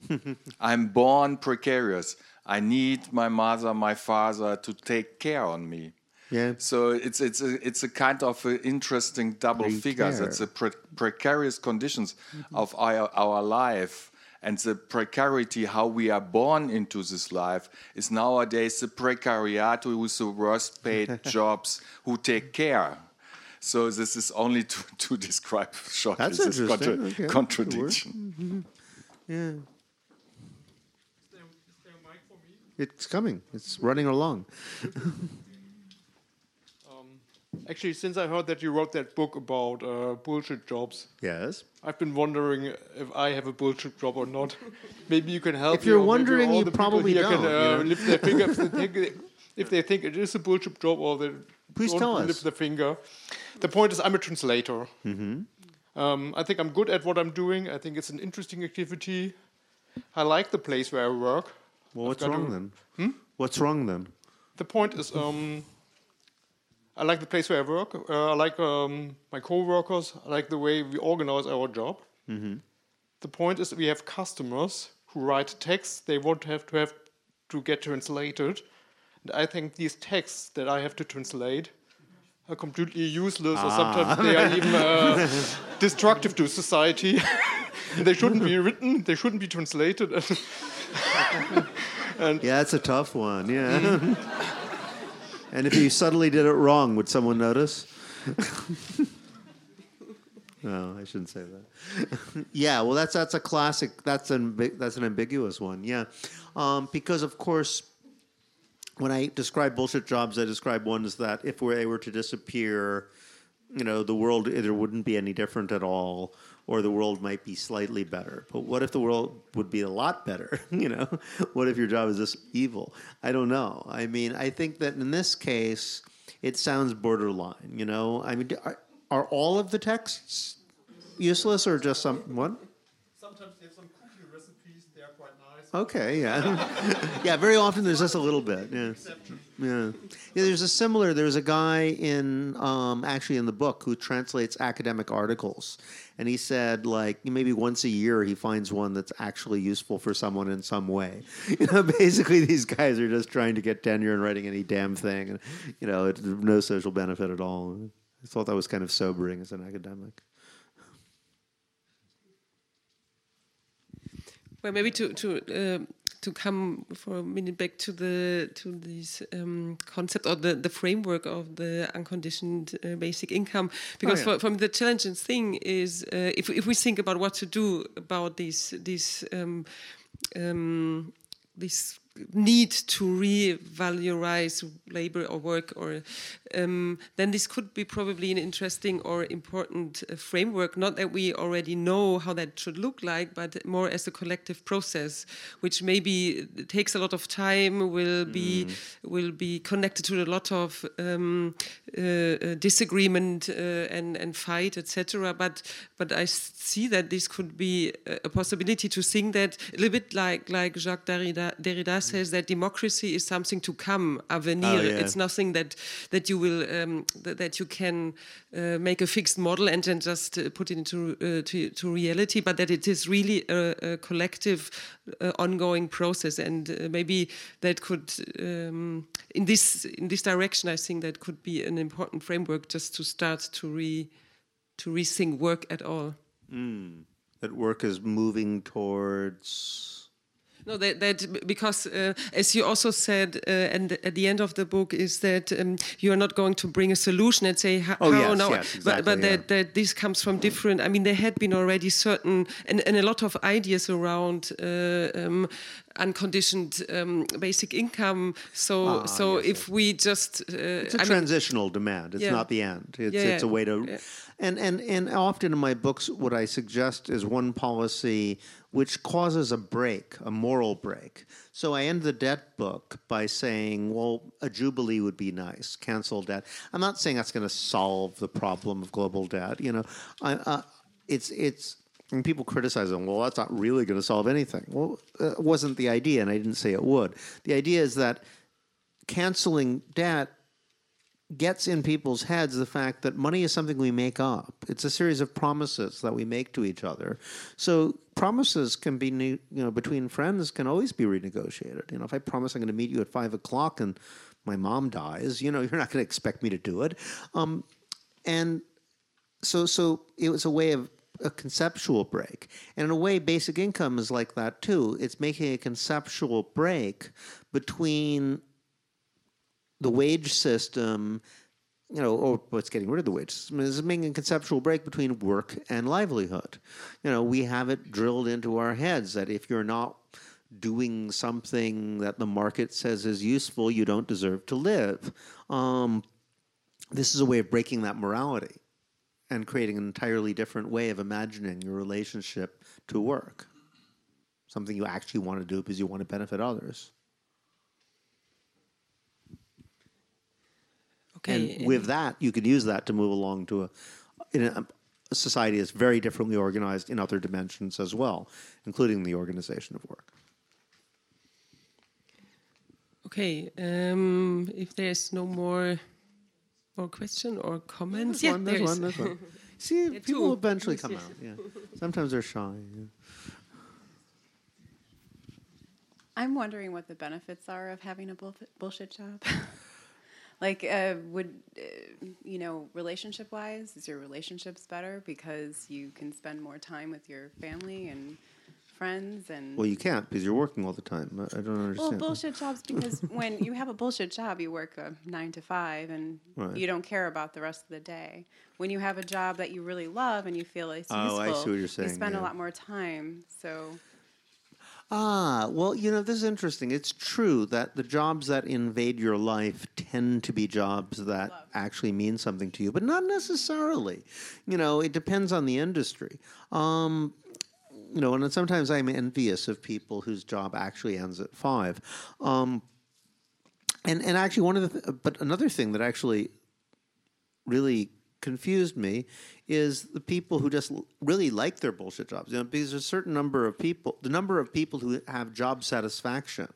I'm born precarious. I need my mother, my father to take care on me. Yeah. So it's it's a it's a kind of a interesting double figures. Precare. It's the pre- precarious conditions of our our life and the precarity how we are born into this life is nowadays the precariat who is the worst paid jobs who take care. So this is only to, to describe shortly That's this interesting. contra- Okay, that could work. contradiction. Yeah. It's coming. It's running along. Actually, since I heard that you wrote that book about uh, bullshit jobs, Yes. I've been wondering if I have a bullshit job or not. Maybe you can help. If you're or wondering, you probably don't, Can, you uh, know? lift their finger if they, think, if they think it is a bullshit job or they Please don't tell us. lift their finger. The point is, I'm a translator. Mm-hmm. Um, I think I'm good at what I'm doing. I think it's an interesting activity. I like the place where I work. Well, what's wrong a- then? What's wrong then? The point is, um, I like the place where I work. Uh, I like um, my co-workers. I like the way we organize our job. The point is, we have customers who write texts they want to have to have to get translated, and I think these texts that I have to translate are completely useless, or sometimes they are even uh, destructive to society. they shouldn't be written. They shouldn't be translated. Yeah, it's a tough one. Yeah. and if you suddenly did it wrong, would someone notice? no, I shouldn't say that. yeah, well, that's that's a classic. That's an that's an ambiguous one. Yeah, um, because of course, when I describe bullshit jobs, I describe ones that if they were to disappear, you know, the world either wouldn't be any different at all, or the world might be slightly better. But what if the world would be a lot better? You know, what if your job is this evil? I don't know. I mean, I think that in this case, it sounds borderline. You know, I mean, are, are all of the texts useless or just some one? Sometimes they have some cookie recipes. They are quite nice. Okay, yeah, yeah. Very often there's just a little bit. Yeah, yeah. Yeah, there's a similar. There's a guy in um, actually in the book who translates academic articles, and he said like maybe once a year he finds one that's actually useful for someone in some way. You know, basically these guys are just trying to get tenure and writing any damn thing, and you know, it's no social benefit at all. I thought that was kind of sobering as an academic. Well, maybe to to um to come for a minute back to the to this um, concept or the, the framework of the unconditioned uh, basic income, because yeah. for, from the challenging thing is uh, if if we think about what to do about these these um, um, this need to revalorize labor or work or um, then this could be probably an interesting or important uh, framework. Not that we already know how that should look like but more as a collective process which maybe takes a lot of time will be will be connected to a lot of um, uh, uh, disagreement uh, and and fight etc but but I see that this could be a a possibility to think that a little bit like like Jacques Derrida, Derrida says that democracy is something to come, avenir. Oh, yeah. It's nothing that that you will um, that, that you can uh, make a fixed model and then just uh, put it into uh, to, to reality, but that it is really a, a collective, uh, ongoing process, and uh, maybe that could um, in this in this direction. I think that could be an important framework just to start to re to rethink work at all. That work is moving towards. No, that, that because uh, as you also said, uh, and at the end of the book is that um, you are not going to bring a solution and say how, Oh, yes, now, yes, but, but exactly, that, that this comes from different. I mean, there had been already certain and, and a lot of ideas around uh, um, unconditioned um, basic income. So Ah, so yes, if we just uh, It's a I mean, transitional demand. It's Yeah. not the end. It's Yeah, it's a way to Yeah. and, and and often in my books what I suggest is one policy which causes a break, a moral break. So I end the debt book by saying, well, a jubilee would be nice, cancel debt. I'm not saying that's going to solve the problem of global debt. You know, I, uh, it's it's and people criticize them. Well, that's not really going to solve anything. Well, uh, it wasn't the idea, and I didn't say it would. The idea is that canceling debt gets in people's heads the fact that money is something we make up. It's a series of promises that we make to each other. So promises can be, you know, between friends can always be renegotiated. You know, if I promise I'm going to meet you at five o'clock and my mom dies, you know, you're not going to expect me to do it. Um, and so, so it was a way of a conceptual break, and in a way, basic income is like that too. It's making a conceptual break between the wage system, you know, or what's getting rid of the wage system is making a conceptual break between work and livelihood. You know, we have it drilled into our heads that if you're not doing something that the market says is useful, you don't deserve to live. Um, this is a way of breaking that morality and creating an entirely different way of imagining your relationship to work. Something you actually want to do because you want to benefit others. Okay. And with that, you could use that to move along to a, in a, a society that's very differently organized in other dimensions as well, including the organization of work. Okay, um, if there's no more more question or comments, There's one, there's there's- one, there's one. See, Yeah, people two. eventually come out. Yeah, sometimes they're shy. yeah. I'm wondering what the benefits are of having a bull- bullshit job. like, uh, would uh, you know, relationship wise, is your relationships better because you can spend more time with your family and friends and Well, you can't because you're working all the time. I I don't understand. well, bullshit jobs because when you have a bullshit job, you work a nine to five and Right. you don't care about the rest of the day. When you have a job that you really love and you feel it's Oh, I see useful, what you're saying, you spend yeah. a lot more time. So Ah, well, you know, this is interesting. It's true that the jobs that invade your life tend to be jobs that actually mean something to you, but not necessarily. You know, it depends on the industry. Um, you know, and sometimes I'm envious of people whose job actually ends at five. Um, and and actually, one of the th- but another thing that actually really confused me is the people who just really like their bullshit jobs. You know, because there's a certain number of people, the number of people who have job satisfaction,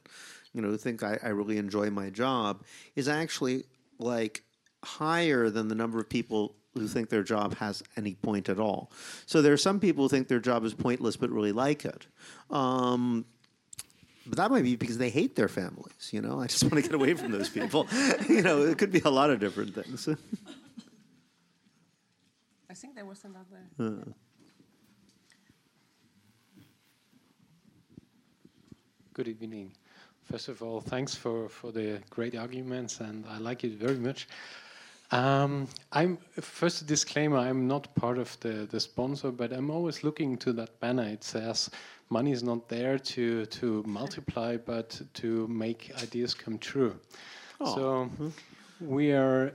you know, who think I, I really enjoy my job, is actually like higher than the number of people who think their job has any point at all. So there are some people who think their job is pointless but really like it. Um, but that might be because they hate their families. You know, I just want to get away from those people. you know, it could be a lot of different things. I think there was another. Good evening. First of all, thanks for, for the great arguments, and I like it very much. Um, I'm first a disclaimer. I'm not part of the, the sponsor, but I'm always looking to that banner. It says money is not there to to multiply, but to make ideas come true. So we are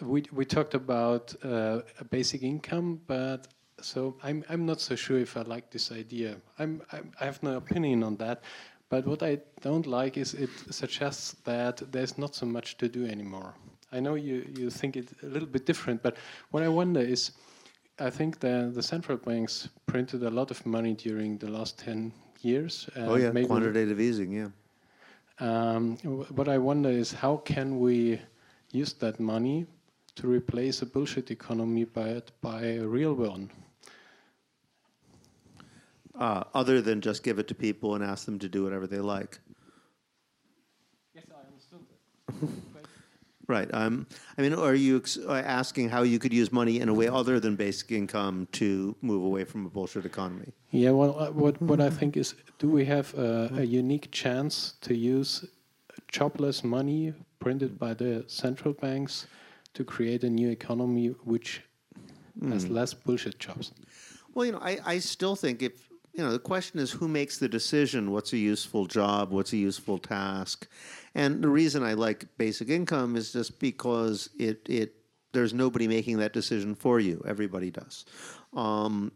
we we talked about uh, a basic income, but so I'm I'm not so sure if I like this idea. I'm, I'm I have no opinion on that. But what I don't like is it suggests that there's not so much to do anymore. I know you, you think it a little bit different, but what I wonder is, I think the the central banks printed a lot of money during the last ten years. oh yeah, maybe- quantitative easing. Yeah. um, what I wonder is how can we use that money to replace a bullshit economy by it by a real one? Uh, other than just give it to people and ask them to do whatever they like. Yes, I understood that. right. Um, I mean, are you ex- uh, asking how you could use money in a way other than basic income to move away from a bullshit economy? Yeah, well, uh, what what I think is, do we have a, a unique chance to use jobless money printed by the central banks to create a new economy which has less bullshit jobs? Well, you know, I, I still think if you know the question is who makes the decision what's a useful job what's a useful task? And the reason i like basic income is just because it it there's nobody making that decision for you. Everybody does. Um,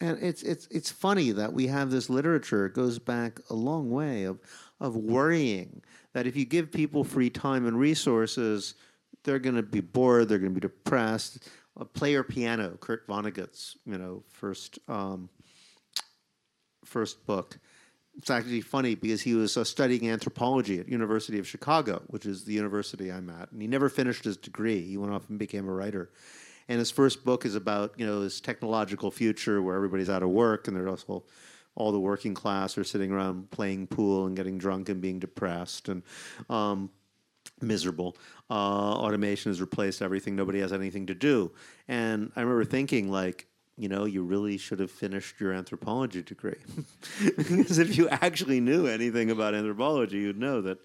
and it's it's it's funny that we have this literature. It goes back a long way of of worrying that if you give people free time and resources they're going to be bored they're going to be depressed uh, player piano kurt vonnegut's you know first um, first book. It's actually funny because he was uh, studying anthropology at University of Chicago, which is the university I'm at, and he never finished his degree. He went off and became a writer. And his first book is about you know this technological future where everybody's out of work and there's also all the working class are sitting around playing pool and getting drunk and being depressed and um, miserable. Uh, automation has replaced everything. Nobody has anything to do. And I remember thinking like you know, you really should have finished your anthropology degree. because if you actually knew anything about anthropology, you'd know that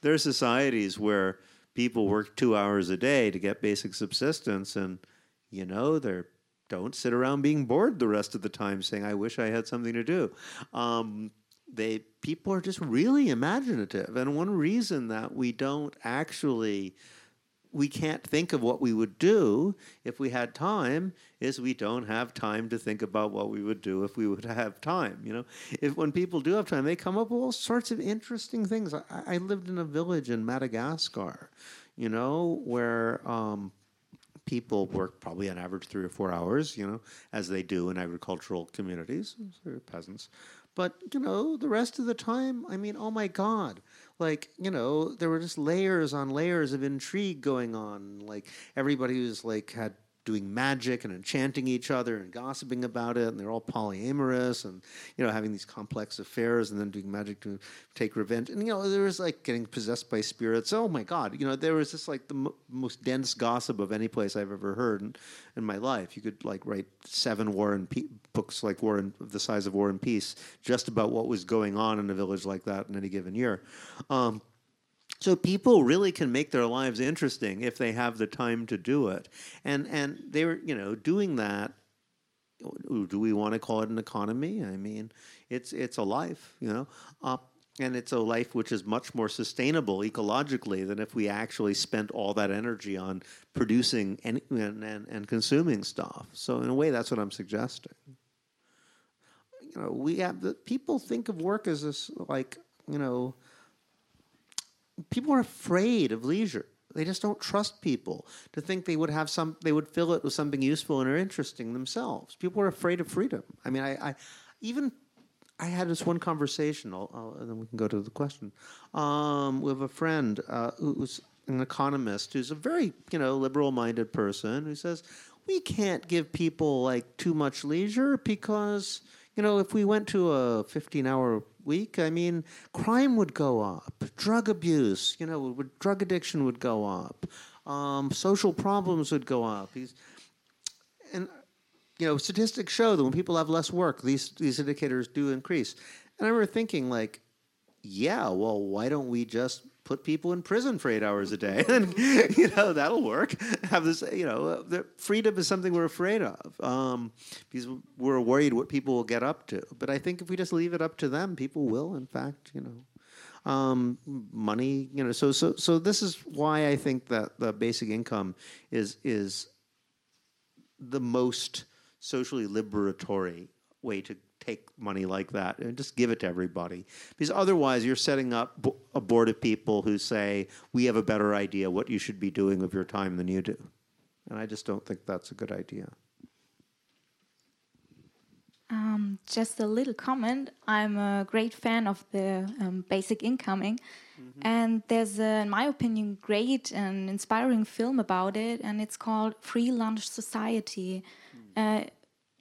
there are societies where people work two hours a day to get basic subsistence, and, you know, they don't sit around being bored the rest of the time saying, I wish I had something to do. Um, they people are just really imaginative. And one reason that we don't actually we can't think of what we would do if we had time is we don't have time to think about what we would do if we would have time you know? If when people do have time they come up with all sorts of interesting things. I, I lived in a village in madagascar you know where um, people work probably on average three or four hours you know as they do in agricultural communities peasants but you know the rest of the time i mean oh my god. Like you know there were just layers on layers of intrigue going on. Like everybody was like had doing magic and enchanting each other and gossiping about it and they're all polyamorous and you know having these complex affairs and then doing magic to take revenge. And you know there was like getting possessed by spirits. Oh my god you know there was just like the mo most dense gossip of any place i've ever heard in, in my life. You could like write seven war and Pe- books like war and the size of war and peace just about what was going on in a village like that in any given year. Um, so people really can make their lives interesting if they have the time to do it. And and they were, you know, doing that do we want to call it an economy? I mean, it's it's a life, you know. Uh, and it's a life which is much more sustainable ecologically than if we actually spent all that energy on producing and, and, and, and consuming stuff. So in a way, that's what I'm suggesting. You know, we have the people think of work as this like you know people are afraid of leisure. They just don't trust people to think they would have some. They would fill it with something useful and or interesting themselves. People are afraid of freedom. I mean, I, I even I had this one conversation, I'll, I'll, and then we can go to the question, um, with a friend uh, who's an economist who's a very you know liberal-minded person who says we can't give people like too much leisure because you know if we went to a 15-hour week, I mean, crime would go up, drug abuse, you know, would, drug addiction would go up, um, social problems would go up. He's, and you know, statistics show that when people have less work, these these indicators do increase. And I remember thinking, like, yeah, well, why don't we just put people in prison for eight hours a day, and you know that'll work. Have this, you know, freedom is something we're afraid of um, because we're worried what people will get up to. But I think if we just leave it up to them, people will, in fact, you know, um, money, you know. So, so, so this is why I think that the basic income is is the most socially liberatory way to take money like that and just give it to everybody. Because otherwise, you're setting up a board of people who say, we have a better idea what you should be doing with your time than you do. And I just don't think that's a good idea. Um, just a little comment. I'm a great fan of the um, basic incoming, mm-hmm. and there's, a, in my opinion, great and inspiring film about it, and it's called Free Lunch Society. Mm. Uh,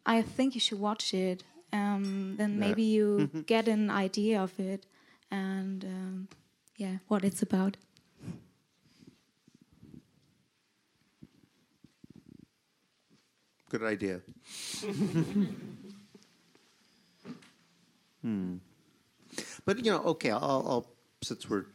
I think you should watch it um, then maybe you mm-hmm. get an idea of it and um, yeah, what it's about. Good idea. hmm. But you know, okay, I'll, I'll since we're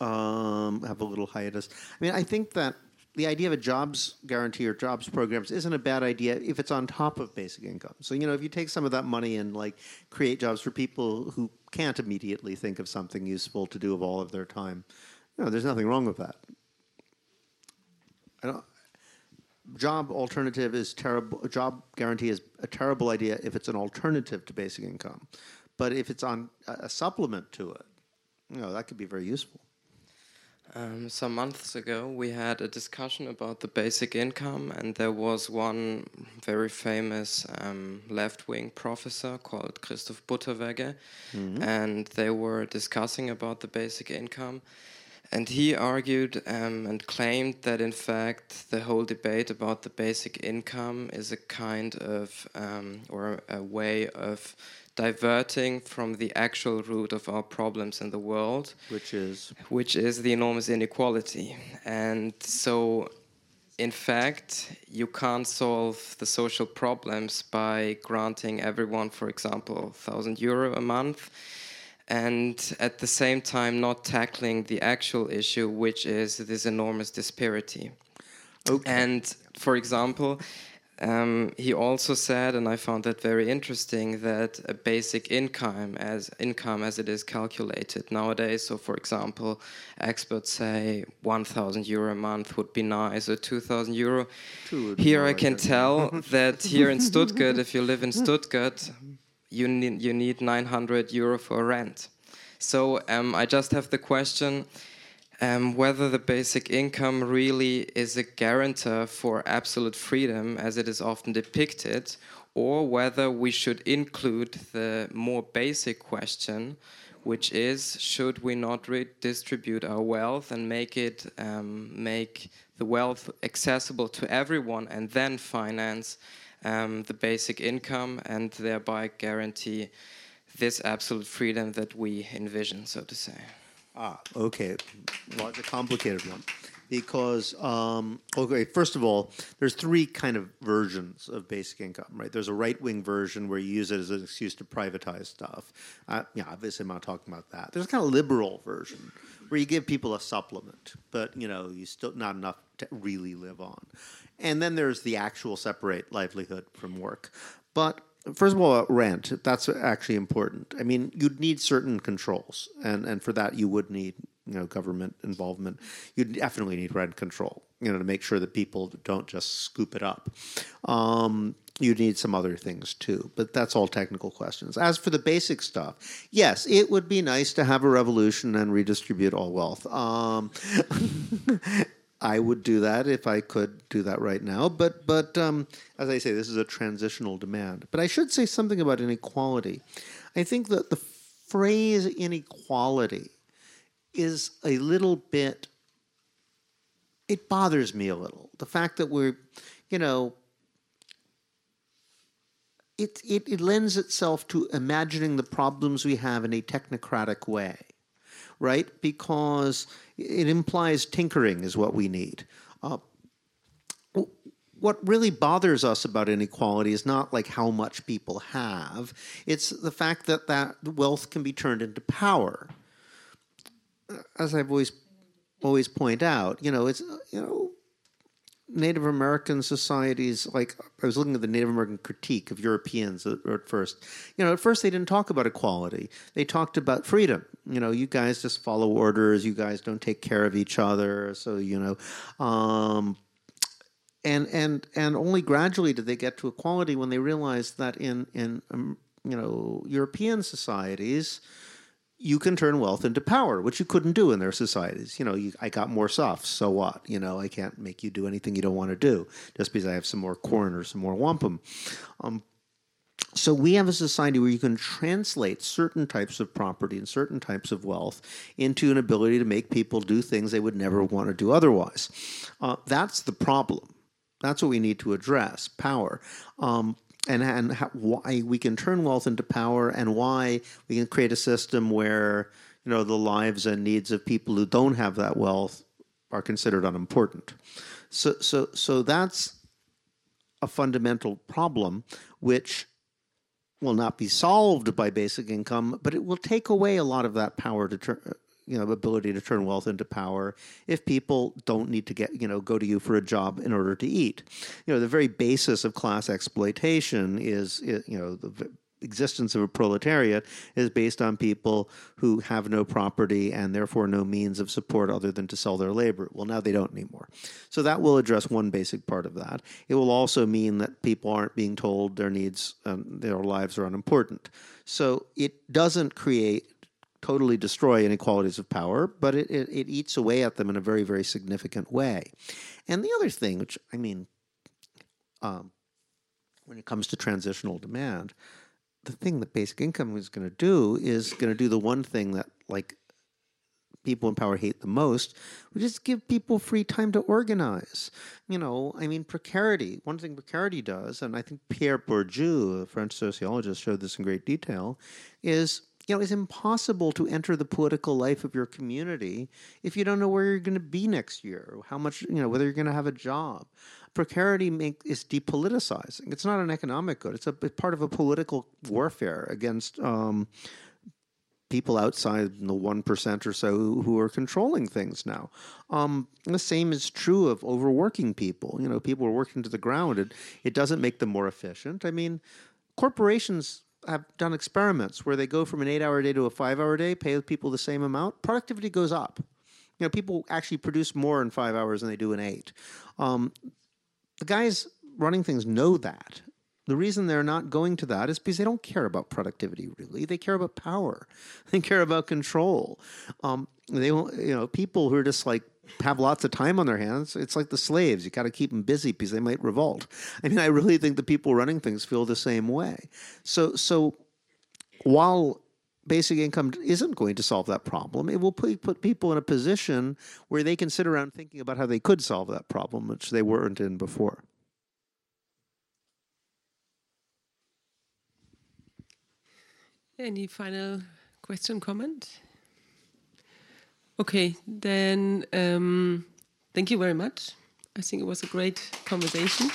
um, have a little hiatus. I mean, I think that the idea of a jobs guarantee or jobs programs isn't a bad idea if it's on top of basic income. So you know, if you take some of that money and like create jobs for people who can't immediately think of something useful to do of all of their time, you know, there's nothing wrong with that. I don't, job alternative is terrible. Job guarantee is a terrible idea if it's an alternative to basic income, but if it's on a supplement to it, you know, that could be very useful. Um, some months ago, we had a discussion about the basic income, and there was one very famous um, left wing professor called Christoph Butterwegge, mm-hmm. and they were discussing about the basic income. And he argued um, and claimed that, in fact, the whole debate about the basic income is a kind of, um, or a way of diverting from the actual root of our problems in the world, which is which is the enormous inequality. And so, in fact, you can't solve the social problems by granting everyone, for example, thousand euro a month. And at the same time, not tackling the actual issue, which is this enormous disparity. Okay. And for example, um, he also said, and I found that very interesting, that a basic income as income as it is calculated nowadays. So, for example, experts say 1,000 euro a month would be nice, or 2,000 euro. Here, I can tell that here in Stuttgart, if you live in Stuttgart, you need you need 900 euro for rent. So, um, I just have the question um, whether the basic income really is a guarantor for absolute freedom, as it is often depicted, or whether we should include the more basic question, which is should we not redistribute our wealth and make it um, make the wealth accessible to everyone and then finance um, the basic income and thereby guarantee this absolute freedom that we envision, so to say. Ah, okay. Well, it's a complicated one because um, okay, first of all, there's three kind of versions of basic income, right? There's a right-wing version where you use it as an excuse to privatize stuff. Uh, yeah, obviously, I'm not talking about that. There's a kind of liberal version where you give people a supplement, but you know, you still not enough to really live on. And then there's the actual separate livelihood from work. But First of all, rent. That's actually important. I mean, you'd need certain controls, and, and for that, you would need you know government involvement. You definitely need rent control. You know, to make sure that people don't just scoop it up. Um, you need some other things too, but that's all technical questions. As for the basic stuff, yes, it would be nice to have a revolution and redistribute all wealth. Um, I would do that if I could do that right now. But but um, as I say, this is a transitional demand. But I should say something about inequality. I think that the phrase inequality is a little bit. It bothers me a little. The fact that we're, you know, it, it, it lends itself to imagining the problems we have in a technocratic way right? Because it implies tinkering is what we need. Uh, what really bothers us about inequality is not like how much people have it's the fact that that wealth can be turned into power as i've always always point out you know it's you know Native American societies, like I was looking at the Native American critique of Europeans at, at, first. You know, at first they didn't talk about equality. They talked about freedom. You know, you guys just follow orders. You guys don't take care of each other. So you know, um, and and and only gradually did they get to equality when they realized that in in um, you know European societies you can turn wealth into power, which you couldn't do in their societies. You know, you, I got more stuff, so what? You know, I can't make you do anything you don't want to do just because I have some more corn or some more wampum. Um, so we have a society where you can translate certain types of property and certain types of wealth into an ability to make people do things they would never want to do otherwise. Uh, that's the problem. That's what we need to address: power. Um, and and how, why we can turn wealth into power, and why we can create a system where you know the lives and needs of people who don't have that wealth are considered unimportant. So so so that's a fundamental problem which will not be solved by basic income, but it will take away a lot of that power to turn, you know, ability to turn wealth into power if people don't need to get, you know, go to you for a job in order to eat. You know, the very basis of class exploitation is, you know, the existence of a proletariat is based on people who have no property and therefore no means of support other than to sell their labor. Well, now they don't anymore. So that will address one basic part of that. It will also mean that people aren't being told their needs, um, their lives are unimportant. So it doesn't create totally destroy inequalities of power, but it, it, it eats away at them in a very, very significant way. And the other thing, which I mean, um, when it comes to transitional demand, the thing that basic income is going to do is going to do the one thing that like people in power hate the most, which is give people free time to organize. You know, I mean, precarity. One thing precarity does, and I think Pierre Bourdieu, a French sociologist, showed this in great detail, is you know, it's impossible to enter the political life of your community if you don't know where you're going to be next year, how much, you know, whether you're going to have a job. Precarity make, is depoliticizing. It's not an economic good. It's a it's part of a political warfare against um, people outside the one percent or so who, are controlling things now. Um, the same is true of overworking people. You know, people are working to the ground. It it doesn't make them more efficient. I mean, corporations have done experiments where they go from an eight-hour day to a five-hour day, pay people the same amount, productivity goes up. You know, people actually produce more in five hours than they do in eight. Um, the guys running things know that. The reason they're not going to that is because they don't care about productivity really. They care about power. They care about control. Um, they, you know, people who are just like have lots of time on their hands. It's like the slaves. You got to keep them busy because they might revolt. I mean, I really think the people running things feel the same way. So, so while basic income isn't going to solve that problem, it will put, put people in a position where they can sit around thinking about how they could solve that problem, which they weren't in before. Any final question, comment? Okay, then um, thank you very much. I think it was a great conversation.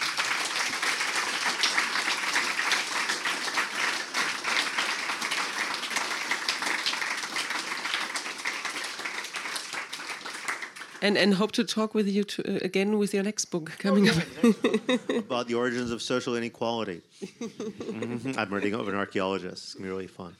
and and hope to talk with you to, uh, again with your next book coming up about the origins of social inequality. I'm reading of an archaeologist. It's gonna be really fun.